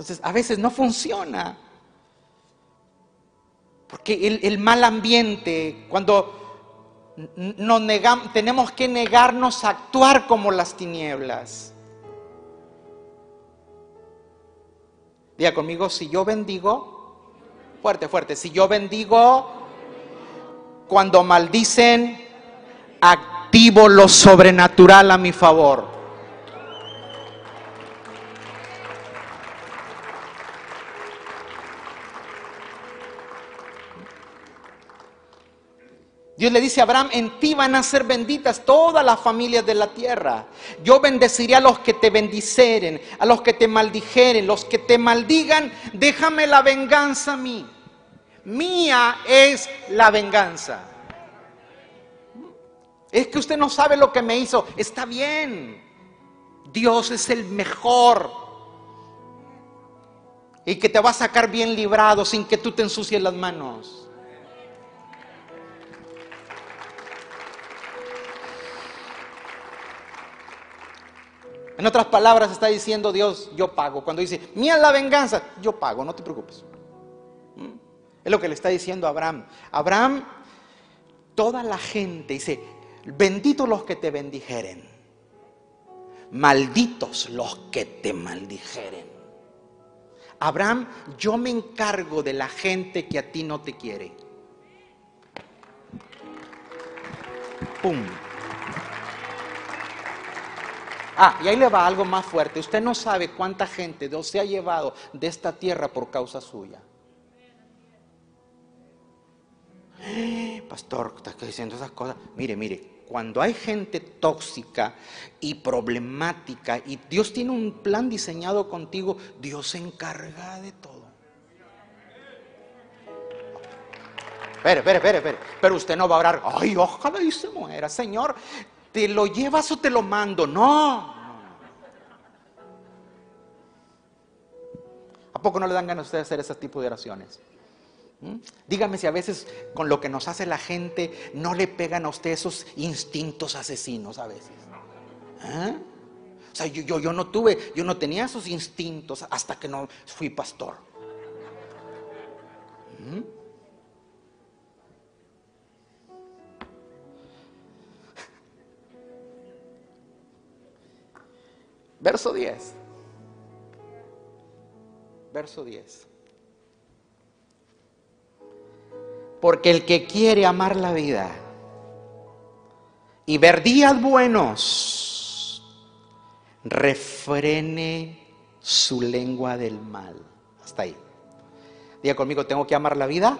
Entonces, a veces no funciona. Porque el, mal ambiente, cuando nos negamos, tenemos que negarnos a actuar como las tinieblas. Diga conmigo, si yo bendigo, Fuerte, fuerte. Si yo bendigo, cuando maldicen, activo lo sobrenatural a mi favor. Dios le dice a Abraham, en ti van a ser benditas todas las familias de la tierra. Yo bendeciré a los que te bendiceren, a los que te maldijeren, los que te maldigan, déjame la venganza a mí. Mía es la venganza. Es que usted no sabe lo que me hizo. Está bien. Dios es el mejor. Y que te va a sacar bien librado sin que tú te ensucies las manos. En otras palabras está diciendo Dios, yo pago. Cuando dice, mía la venganza, yo pago, no te preocupes. ¿Mm? Es lo que le está diciendo a Abraham. Abraham, toda la gente dice, benditos los que te bendijeren, malditos los que te maldijeren. Abraham, yo me encargo de la gente que a ti no te quiere. ¡Pum! Ah, y ahí le va algo más fuerte. Usted no sabe cuánta gente Dios se ha llevado de esta tierra por causa suya. Pastor, ¿estás diciendo esas cosas? Mire, mire, cuando hay gente tóxica y problemática y Dios tiene un plan diseñado contigo, Dios se encarga de todo. Espere, espere, espere, espere. Pero usted no va a orar, ay, ojalá y se muera, Señor. ¿Te lo llevas o te lo mando? No. ¿A poco no le dan ganas a usted de hacer ese tipo de oraciones? ¿Mm? Dígame si a veces con lo que nos hace la gente no le pegan a usted esos instintos asesinos a veces. ¿Eh? O sea, yo, yo, no tuve, yo no tenía esos instintos hasta que no fui pastor. ¿Mm? Verso 10. Verso 10. Porque el que quiere amar la vida y ver días buenos, refrene su lengua del mal. Hasta ahí. Diga conmigo, tengo que amar la vida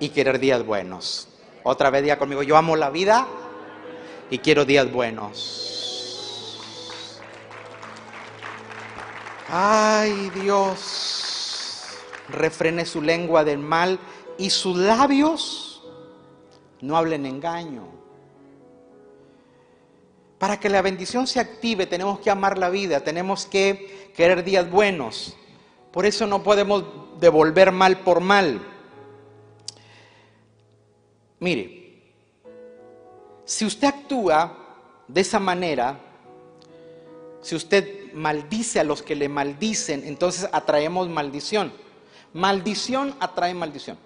y querer días buenos. Otra vez diga conmigo, yo amo la vida y quiero días buenos. Ay Dios, refrene su lengua del mal y sus labios no hablen engaño. Para que la bendición se active tenemos que amar la vida, tenemos que querer días buenos. Por eso no podemos devolver mal por mal. Mire, si usted actúa de esa manera, si usted maldice a los que le maldicen, entonces atraemos maldición. Maldición atrae maldición.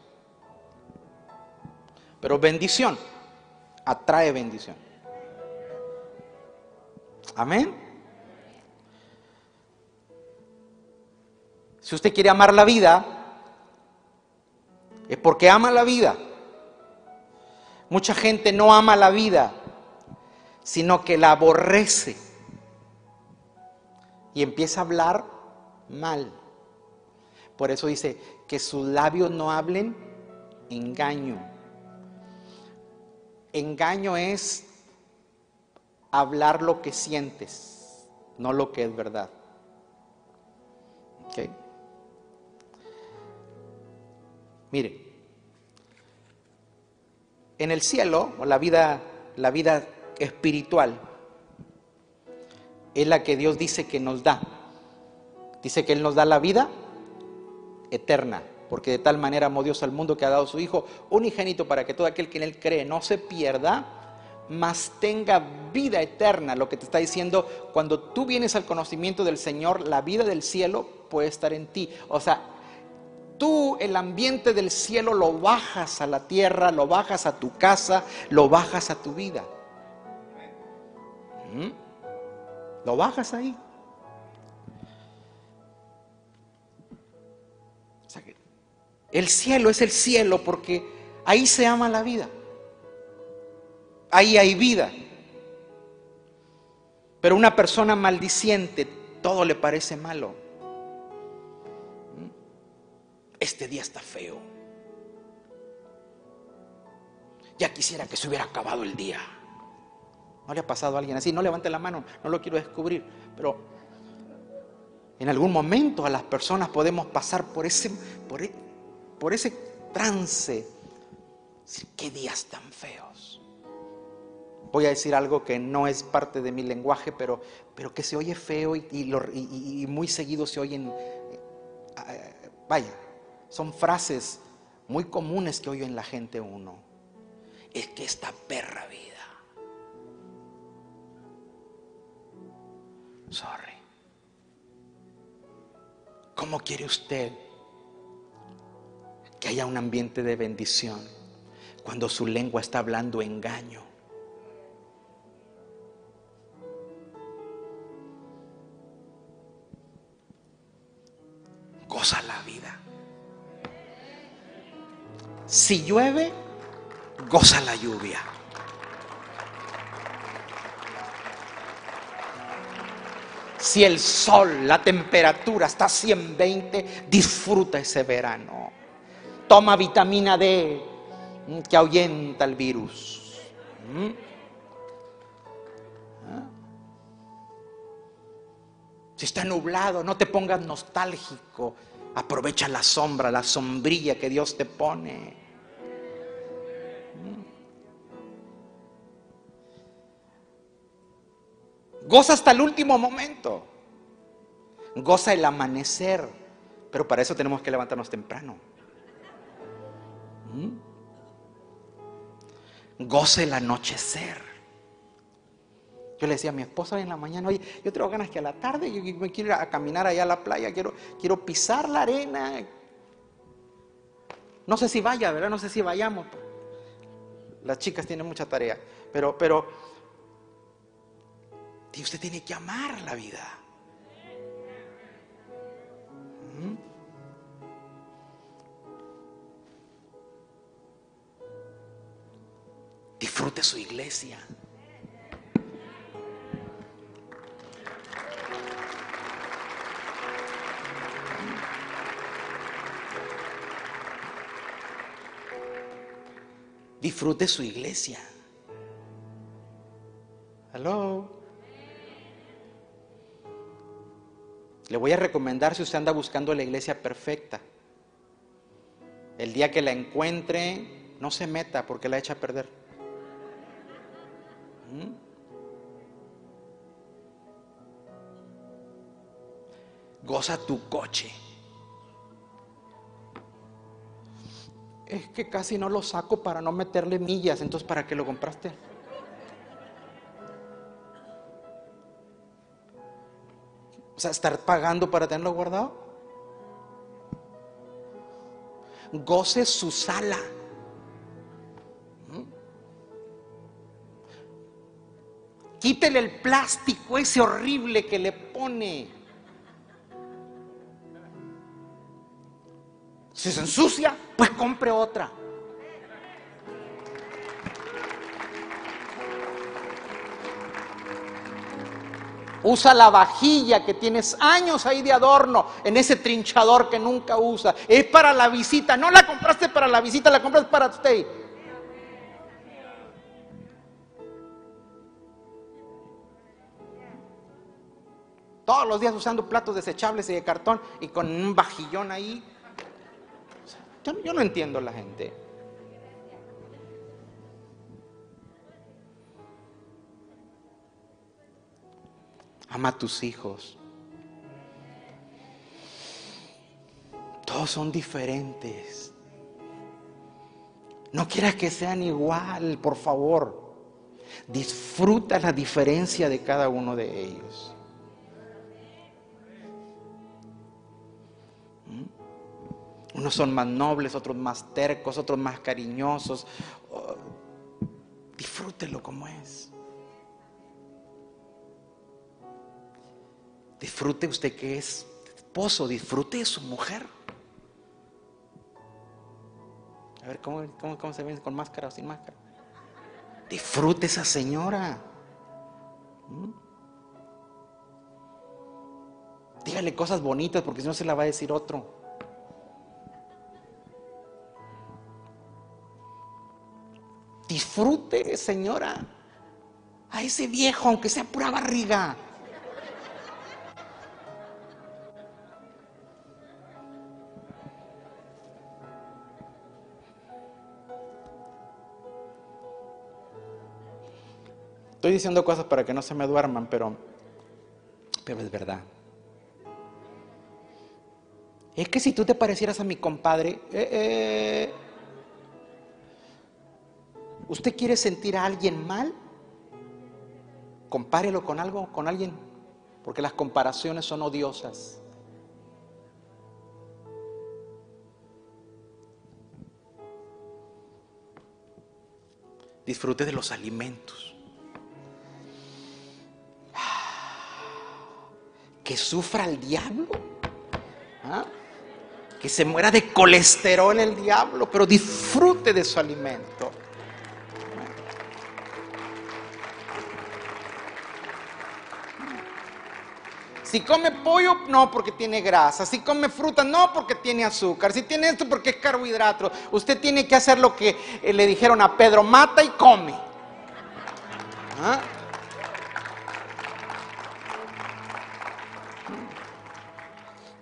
Pero bendición atrae bendición. Amén. Si usted quiere amar la vida, es porque ama la vida. Mucha gente no ama la vida, sino que la aborrece y empieza a hablar mal. Por eso dice que sus labios no hablen engaño. Engaño es hablar lo que sientes, no lo que es verdad. ¿Okay? Mire, en el cielo, o la vida, la vida espiritual, es la que Dios dice que nos da. Dice que Él nos da la vida eterna, porque de tal manera amó Dios al mundo que ha dado su Hijo unigénito para que todo aquel que en Él cree no se pierda, mas tenga vida eterna. Lo que te está diciendo, cuando tú vienes al conocimiento del Señor, la vida del cielo puede estar en ti. O sea, tú el ambiente del cielo lo bajas a la tierra, lo bajas a tu casa, lo bajas a tu vida. ¿Mm? Lo bajas ahí. el cielo es el cielo porque ahí se ama la vida ahí hay vida. Pero una persona maldiciente, todo le parece malo. Este día está feo. Ya quisiera que se hubiera acabado el día. ¿No le ha pasado a alguien así? No levante la mano, no lo quiero descubrir. Pero en algún momento a las personas podemos pasar por ese, por, e, por ese trance. ¿Qué días tan feos? voy a decir algo que no es parte de mi lenguaje, pero, pero que se oye feo y, muy seguido se oyen, eh, vaya, son frases muy comunes que oye en la gente uno. Es que esta perra vida. Sorry. ¿Cómo quiere usted que haya un ambiente de bendición cuando su lengua está hablando engaño? goza la vida. Si llueve, goza la lluvia. Si el sol, la temperatura está a 120, disfruta ese verano. Toma vitamina D mm, que ahuyenta el virus. ¿Mm? Si está nublado, no te pongas nostálgico. Aprovecha la sombra, la sombrilla que Dios te pone. Goza hasta el último momento. Goza el amanecer. Pero para eso tenemos que levantarnos temprano. Goza el anochecer. Yo le decía a mi esposa en la mañana, oye, yo tengo ganas que a la tarde yo me quiero ir a caminar allá a la playa, quiero, quiero pisar la arena. No sé si vaya, ¿verdad? No sé si vayamos. Las chicas tienen mucha tarea, pero, pero, y usted tiene que amar la vida. ¿Mm? Disfrute su iglesia. Disfrute su iglesia. Hello. Le voy a recomendar si usted anda buscando la iglesia perfecta. El día que la encuentre, no se meta porque la echa a perder. ¿Mm? Goza tu coche. Es que casi no lo saco para no meterle millas, entonces ¿para qué lo compraste? Estar pagando para tenerlo guardado. Goce su sala. ¿Mm? Quítele el plástico ese horrible que le pone. Si se ensucia, pues compre otra. Usa la vajilla que tienes años ahí de adorno en ese trinchador que nunca usa. Es para la visita. No la compraste para la visita, la compraste para usted. Todos los días usando platos desechables y de cartón y con un vajillón ahí. Yo no entiendo la gente. Ama a tus hijos. Todos son diferentes. No quieras que sean igual, por favor. Disfruta la diferencia de cada uno de ellos. ¿Mm? Unos son más nobles, otros más tercos, otros más cariñosos. Oh, disfrútelo como es. Disfrute usted que es esposo, disfrute de su mujer. A ver, ¿cómo, cómo, se ve con máscara o sin máscara? Disfrute esa señora. ¿Mm? Dígale cosas bonitas porque si no se la va a decir otro. Disfrute, señora, a ese viejo, aunque sea pura barriga. Estoy diciendo cosas para que no se me duerman, pero, pero es verdad. Es que si tú te parecieras a mi compadre, eh, eh, ¿usted quiere sentir a alguien mal? Compárelo con algo, con alguien, porque las comparaciones son odiosas. Disfrute de los alimentos. Que sufra el diablo. ¿Ah? Que se muera de colesterol el diablo, pero disfrute de su alimento. Si come pollo, no porque tiene grasa. Si come fruta, no porque tiene azúcar. Si tiene esto, porque es carbohidrato. Usted tiene que hacer lo que eh, le dijeron a Pedro, mata y come. ¿Ah?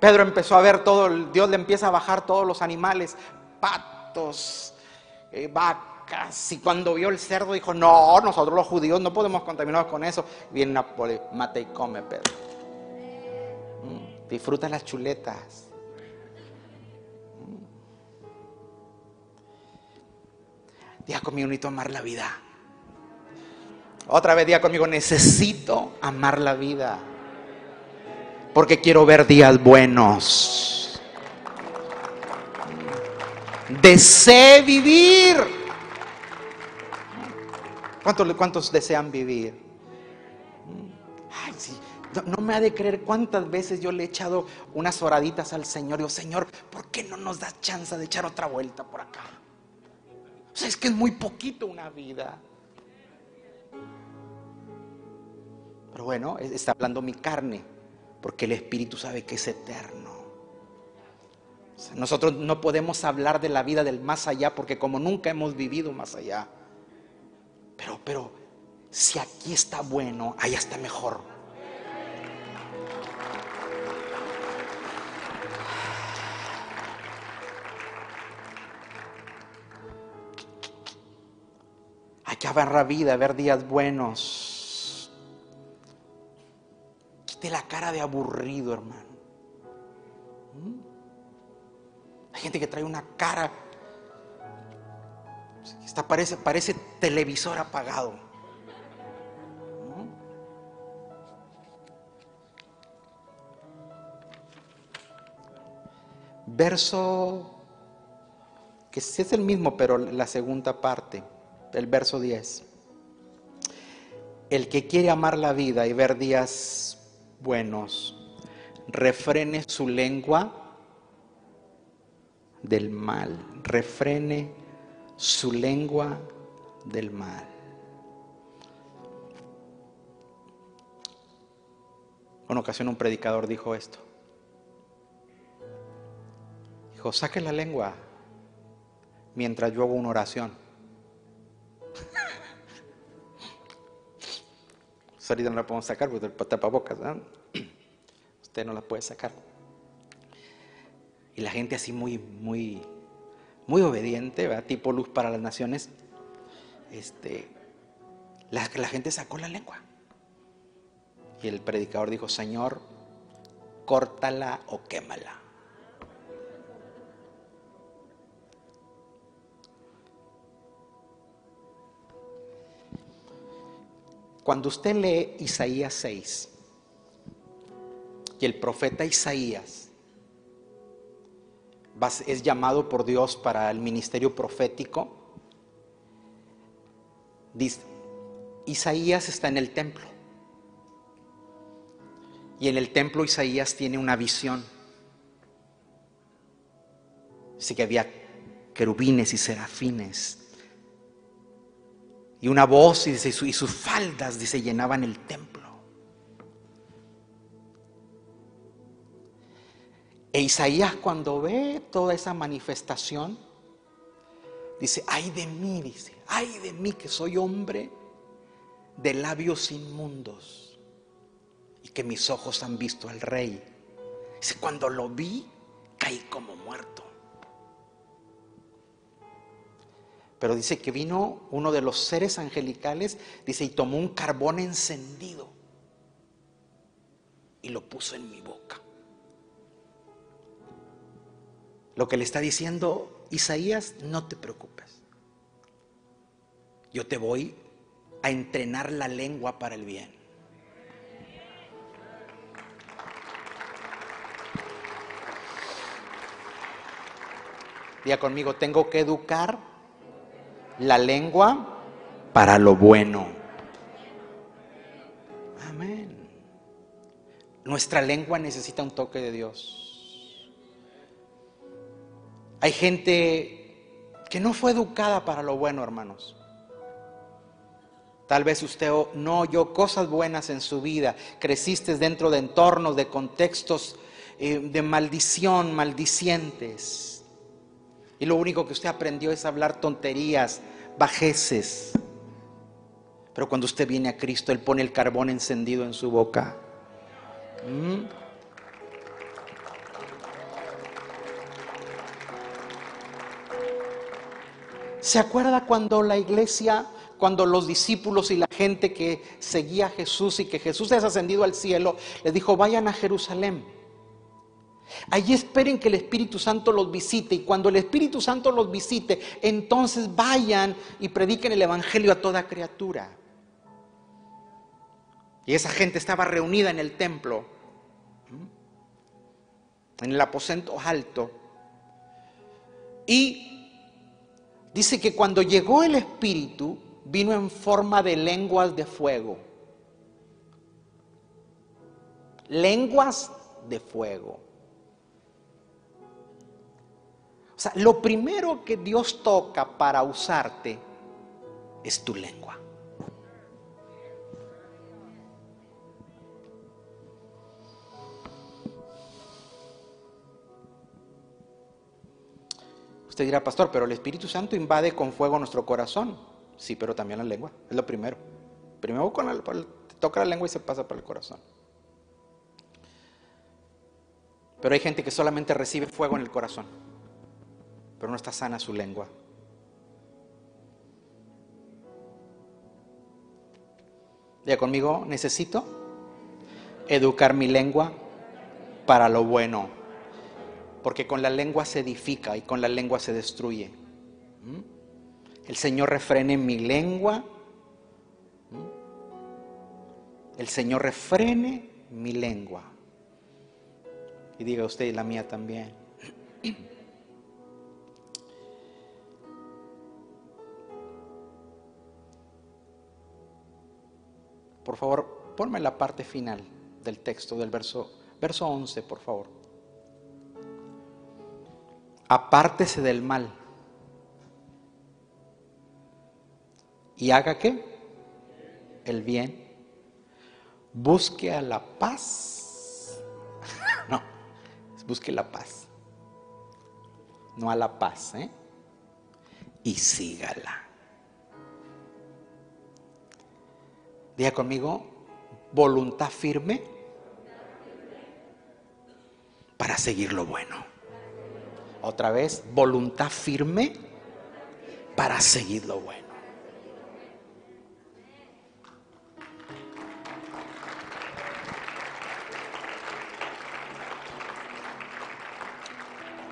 Pedro empezó a ver todo, Dios le empieza a bajar todos los animales, patos, eh, vacas, y cuando vio el cerdo dijo, no, nosotros los judíos no podemos contaminarnos con eso. Viene Napoli, mata y come, Pedro. Mm, disfruta las chuletas. Mm. Diga conmigo, necesito amar la vida. Otra vez diga conmigo, necesito amar la vida porque quiero ver días buenos. Desee vivir. ¿Cuántos, ¿Cuántos, desean vivir? Ay, sí. No, me ha de creer cuántas veces yo le he echado unas horaditas al Señor. Digo, Señor, ¿por qué no nos das chance de echar otra vuelta por acá? O sea, es que es muy poquito una vida. Pero bueno, está hablando mi carne porque el Espíritu sabe que es eterno. Nosotros no podemos hablar de la vida del más allá porque como nunca hemos vivido más allá. Pero, pero, si aquí está bueno, allá está mejor. Hay que haber vida, ver días buenos. De aburrido, hermano. Hay gente que trae una cara. Esta parece, parece televisor apagado. Verso que es el mismo, pero la segunda parte, el verso 10. El que quiere amar la vida y ver días buenos, refrene su lengua del mal, refrene su lengua del mal. Una ocasión un predicador dijo esto. Dijo, saque la lengua mientras yo hago una oración. Ahorita no la podemos sacar porque el tapabocas, Usted no la puede sacar. Y la gente así muy, muy, muy obediente, ¿verdad? tipo luz para las naciones. Este, la, la gente sacó la lengua. Y el predicador dijo, Señor, córtala o quémala. Cuando usted lee Isaías 6 y el profeta Isaías es llamado por Dios para el ministerio profético, Isaías está en el templo. Y en el templo Isaías tiene una visión. Dice que había querubines y serafines. Y una voz y, sus faldas dice, llenaban el templo. E Isaías cuando ve toda esa manifestación, dice, ay de mí, dice, ay de mí que soy hombre de labios inmundos y que mis ojos han visto al rey. Dice, cuando lo vi, caí como muerto. Pero dice que vino uno de los seres angelicales, dice, y tomó un carbón encendido y lo puso en mi boca. Lo que le está diciendo Isaías, no te preocupes. Yo te voy a entrenar la lengua para el bien. Diga conmigo, tengo que educar la lengua para lo bueno. Amén. Nuestra lengua necesita un toque de Dios. Hay gente que no fue educada para lo bueno, hermanos. Tal vez usted no oyó cosas buenas en su vida, creciste dentro de entornos, de contextos eh, de maldición, maldicientes. Y lo único que usted aprendió es hablar tonterías, bajeces. Pero cuando usted viene a Cristo, Él pone el carbón encendido en su boca. ¿Mm? ¿Se acuerda cuando la iglesia, cuando los discípulos y la gente que seguía a Jesús y que Jesús es ascendido al cielo, les dijo, vayan a Jerusalén? Allí esperen que el Espíritu Santo los visite y cuando el Espíritu Santo los visite, entonces vayan y prediquen el Evangelio a toda criatura. Y esa gente estaba reunida en el templo, en el aposento alto. Y Dice que cuando llegó el Espíritu, vino en forma de lenguas de fuego. Lenguas de fuego. O sea, lo primero que Dios toca para usarte es tu lengua. Usted dirá, pastor, pero el Espíritu Santo invade con fuego nuestro corazón. Sí, pero también la lengua, es lo primero. Primero el, toca la lengua y se pasa por el corazón. Pero hay gente que solamente recibe fuego en el corazón, pero no está sana su lengua. Ya conmigo, necesito educar mi lengua para lo bueno, porque con la lengua se edifica y con la lengua se destruye. ¿Mm? El Señor refrene mi lengua. ¿Mm? El Señor refrene mi lengua. Y diga usted y la mía también. Por favor, ponme la parte final del texto, del verso, verso 11, por favor. Apártese del mal. ¿Y haga qué? El bien. Busque a la paz. no, busque la paz. No a la paz, ¿eh? Y sígala. Diga conmigo, voluntad firme para seguir lo bueno. Otra vez, voluntad firme para seguir lo bueno.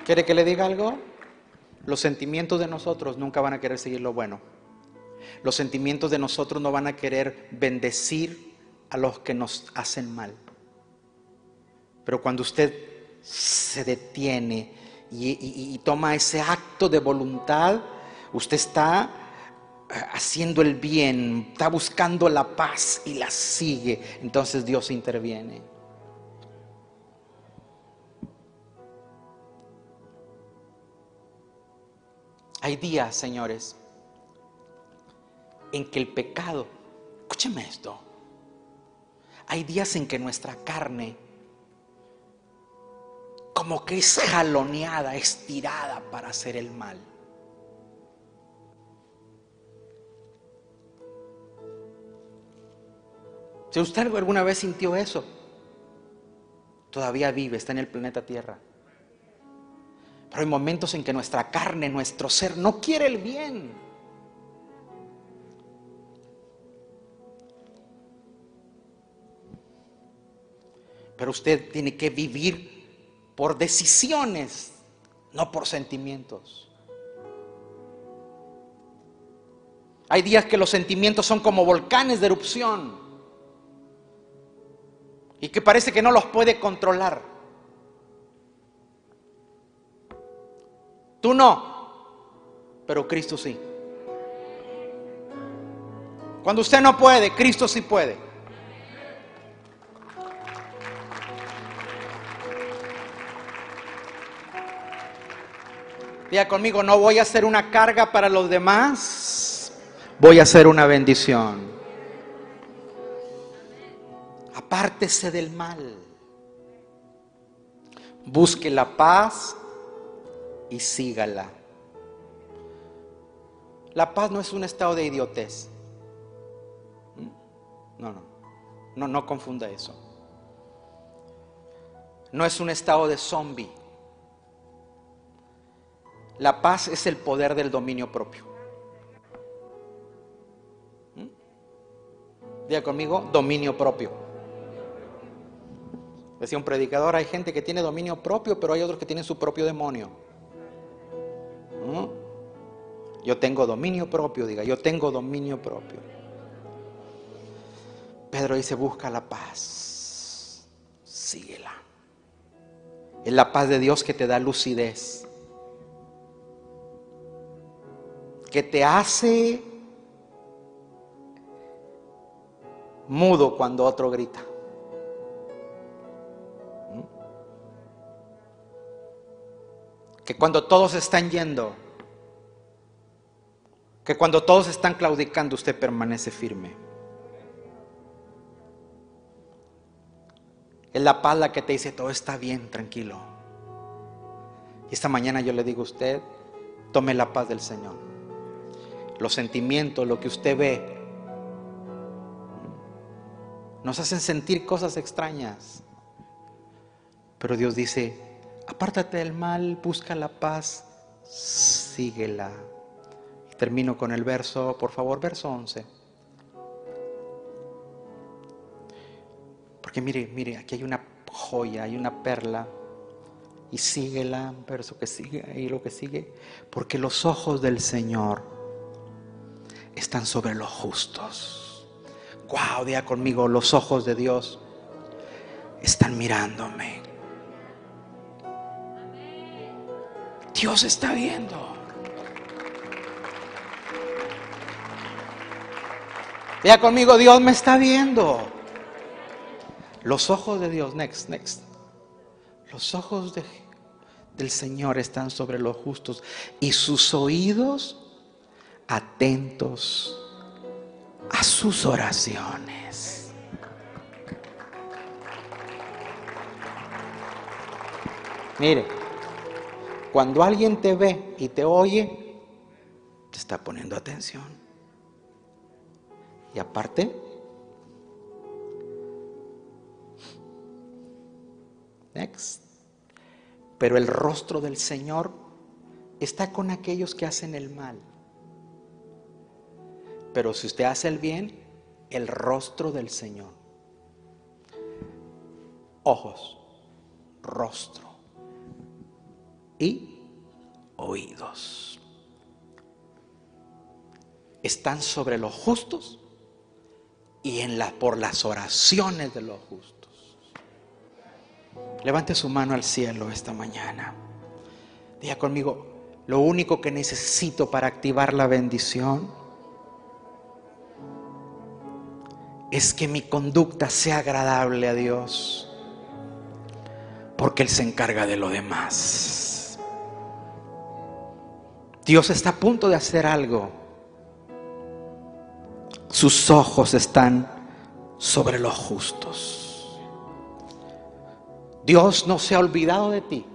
¿Quiere que le diga algo? Los sentimientos de nosotros nunca van a querer seguir lo bueno. Los sentimientos de nosotros no van a querer bendecir a los que nos hacen mal. Pero cuando usted se detiene y, toma ese acto de voluntad, usted está eh, haciendo el bien, está buscando la paz y la sigue, entonces Dios interviene. Hay días, señores, en que el pecado, escúcheme esto, hay días en que nuestra carne como que es jaloneada, estirada para hacer el mal. Si usted alguna vez sintió eso, todavía vive, está en el planeta Tierra. Pero hay momentos en que nuestra carne, nuestro ser, no quiere el bien. Pero usted tiene que vivir por decisiones, no por sentimientos. Hay días que los sentimientos son como volcanes de erupción y que parece que no los puede controlar. Tú no, pero Cristo sí. Cuando usted no puede, Cristo sí puede. Diga conmigo, no voy a ser una carga para los demás, voy a ser una bendición. Apártese del mal. Busque la paz y sígala. La paz no es un estado de idiotez. No, no. No, no confunda eso. No es un estado de zombie. La paz es el poder del dominio propio. ¿Mm? Diga conmigo, dominio propio. Decía un predicador, hay gente que tiene dominio propio, pero hay otros que tienen su propio demonio. ¿Mm? Yo tengo dominio propio, diga, yo tengo dominio propio. Pedro dice, busca la paz, síguela. Es la paz de Dios que te da lucidez que te hace mudo cuando otro grita. ¿Mm? Que cuando todos están yendo, que cuando todos están claudicando, usted permanece firme. Es la pala que te dice, todo está bien, tranquilo. Y esta mañana yo le digo a usted, Tome la paz del Señor. Los sentimientos, lo que usted ve, nos hacen sentir cosas extrañas. Pero Dios dice, apártate del mal, busca la paz, síguela. Y termino con el verso, por favor, verso 11. Porque mire, mire, aquí hay una joya, hay una perla. Y síguela, verso que sigue, y lo que sigue. Porque los ojos del Señor están sobre los justos. Wow, día conmigo, los ojos de Dios están mirándome. Dios está viendo. Ya conmigo, Dios me está viendo. Los ojos de Dios, next, next. Los ojos de, del Señor están sobre los justos y sus oídos atentos a sus oraciones. Mire, cuando alguien te ve y te oye, te está poniendo atención. Y aparte, next. Pero el rostro del Señor está con aquellos que hacen el mal. Pero si usted hace el bien, el rostro del Señor. Ojos, rostro y oídos. Están sobre los justos y en la, por las oraciones de los justos. Levante su mano al cielo esta mañana. Diga conmigo, lo único que necesito para activar la bendición es que mi conducta sea agradable a Dios, porque Él se encarga de lo demás. Dios está a punto de hacer algo. Sus ojos están sobre los justos. Dios no se ha olvidado de ti.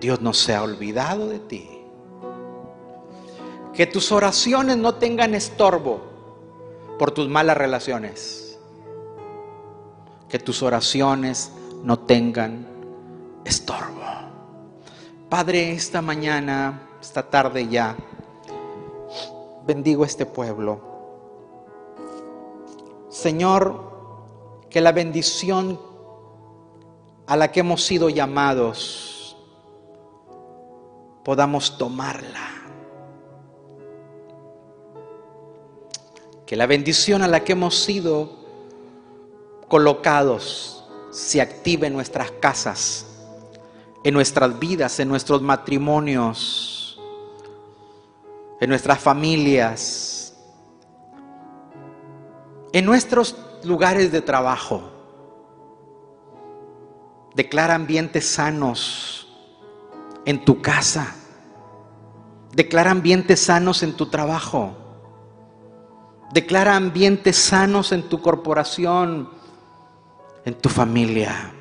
Dios no se ha olvidado de ti. Que tus oraciones no tengan estorbo por tus malas relaciones. Que tus oraciones no tengan estorbo. Padre, esta mañana, esta tarde ya, bendigo este pueblo. Señor, que la bendición a la que hemos sido llamados podamos tomarla. Que la bendición a la que hemos sido colocados se active en nuestras casas, en nuestras vidas, en nuestros matrimonios, en nuestras familias, en nuestros lugares de trabajo. Declara ambientes sanos en tu casa. Declara ambientes sanos en tu trabajo. Declara ambientes sanos en tu corporación, en tu familia,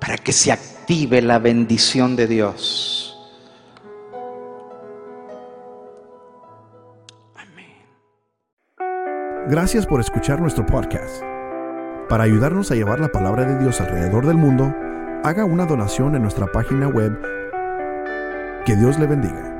para que se active la bendición de Dios. Amén. Gracias por escuchar nuestro podcast. Para ayudarnos a llevar la palabra de Dios alrededor del mundo, haga una donación en nuestra página web. Que Dios le bendiga.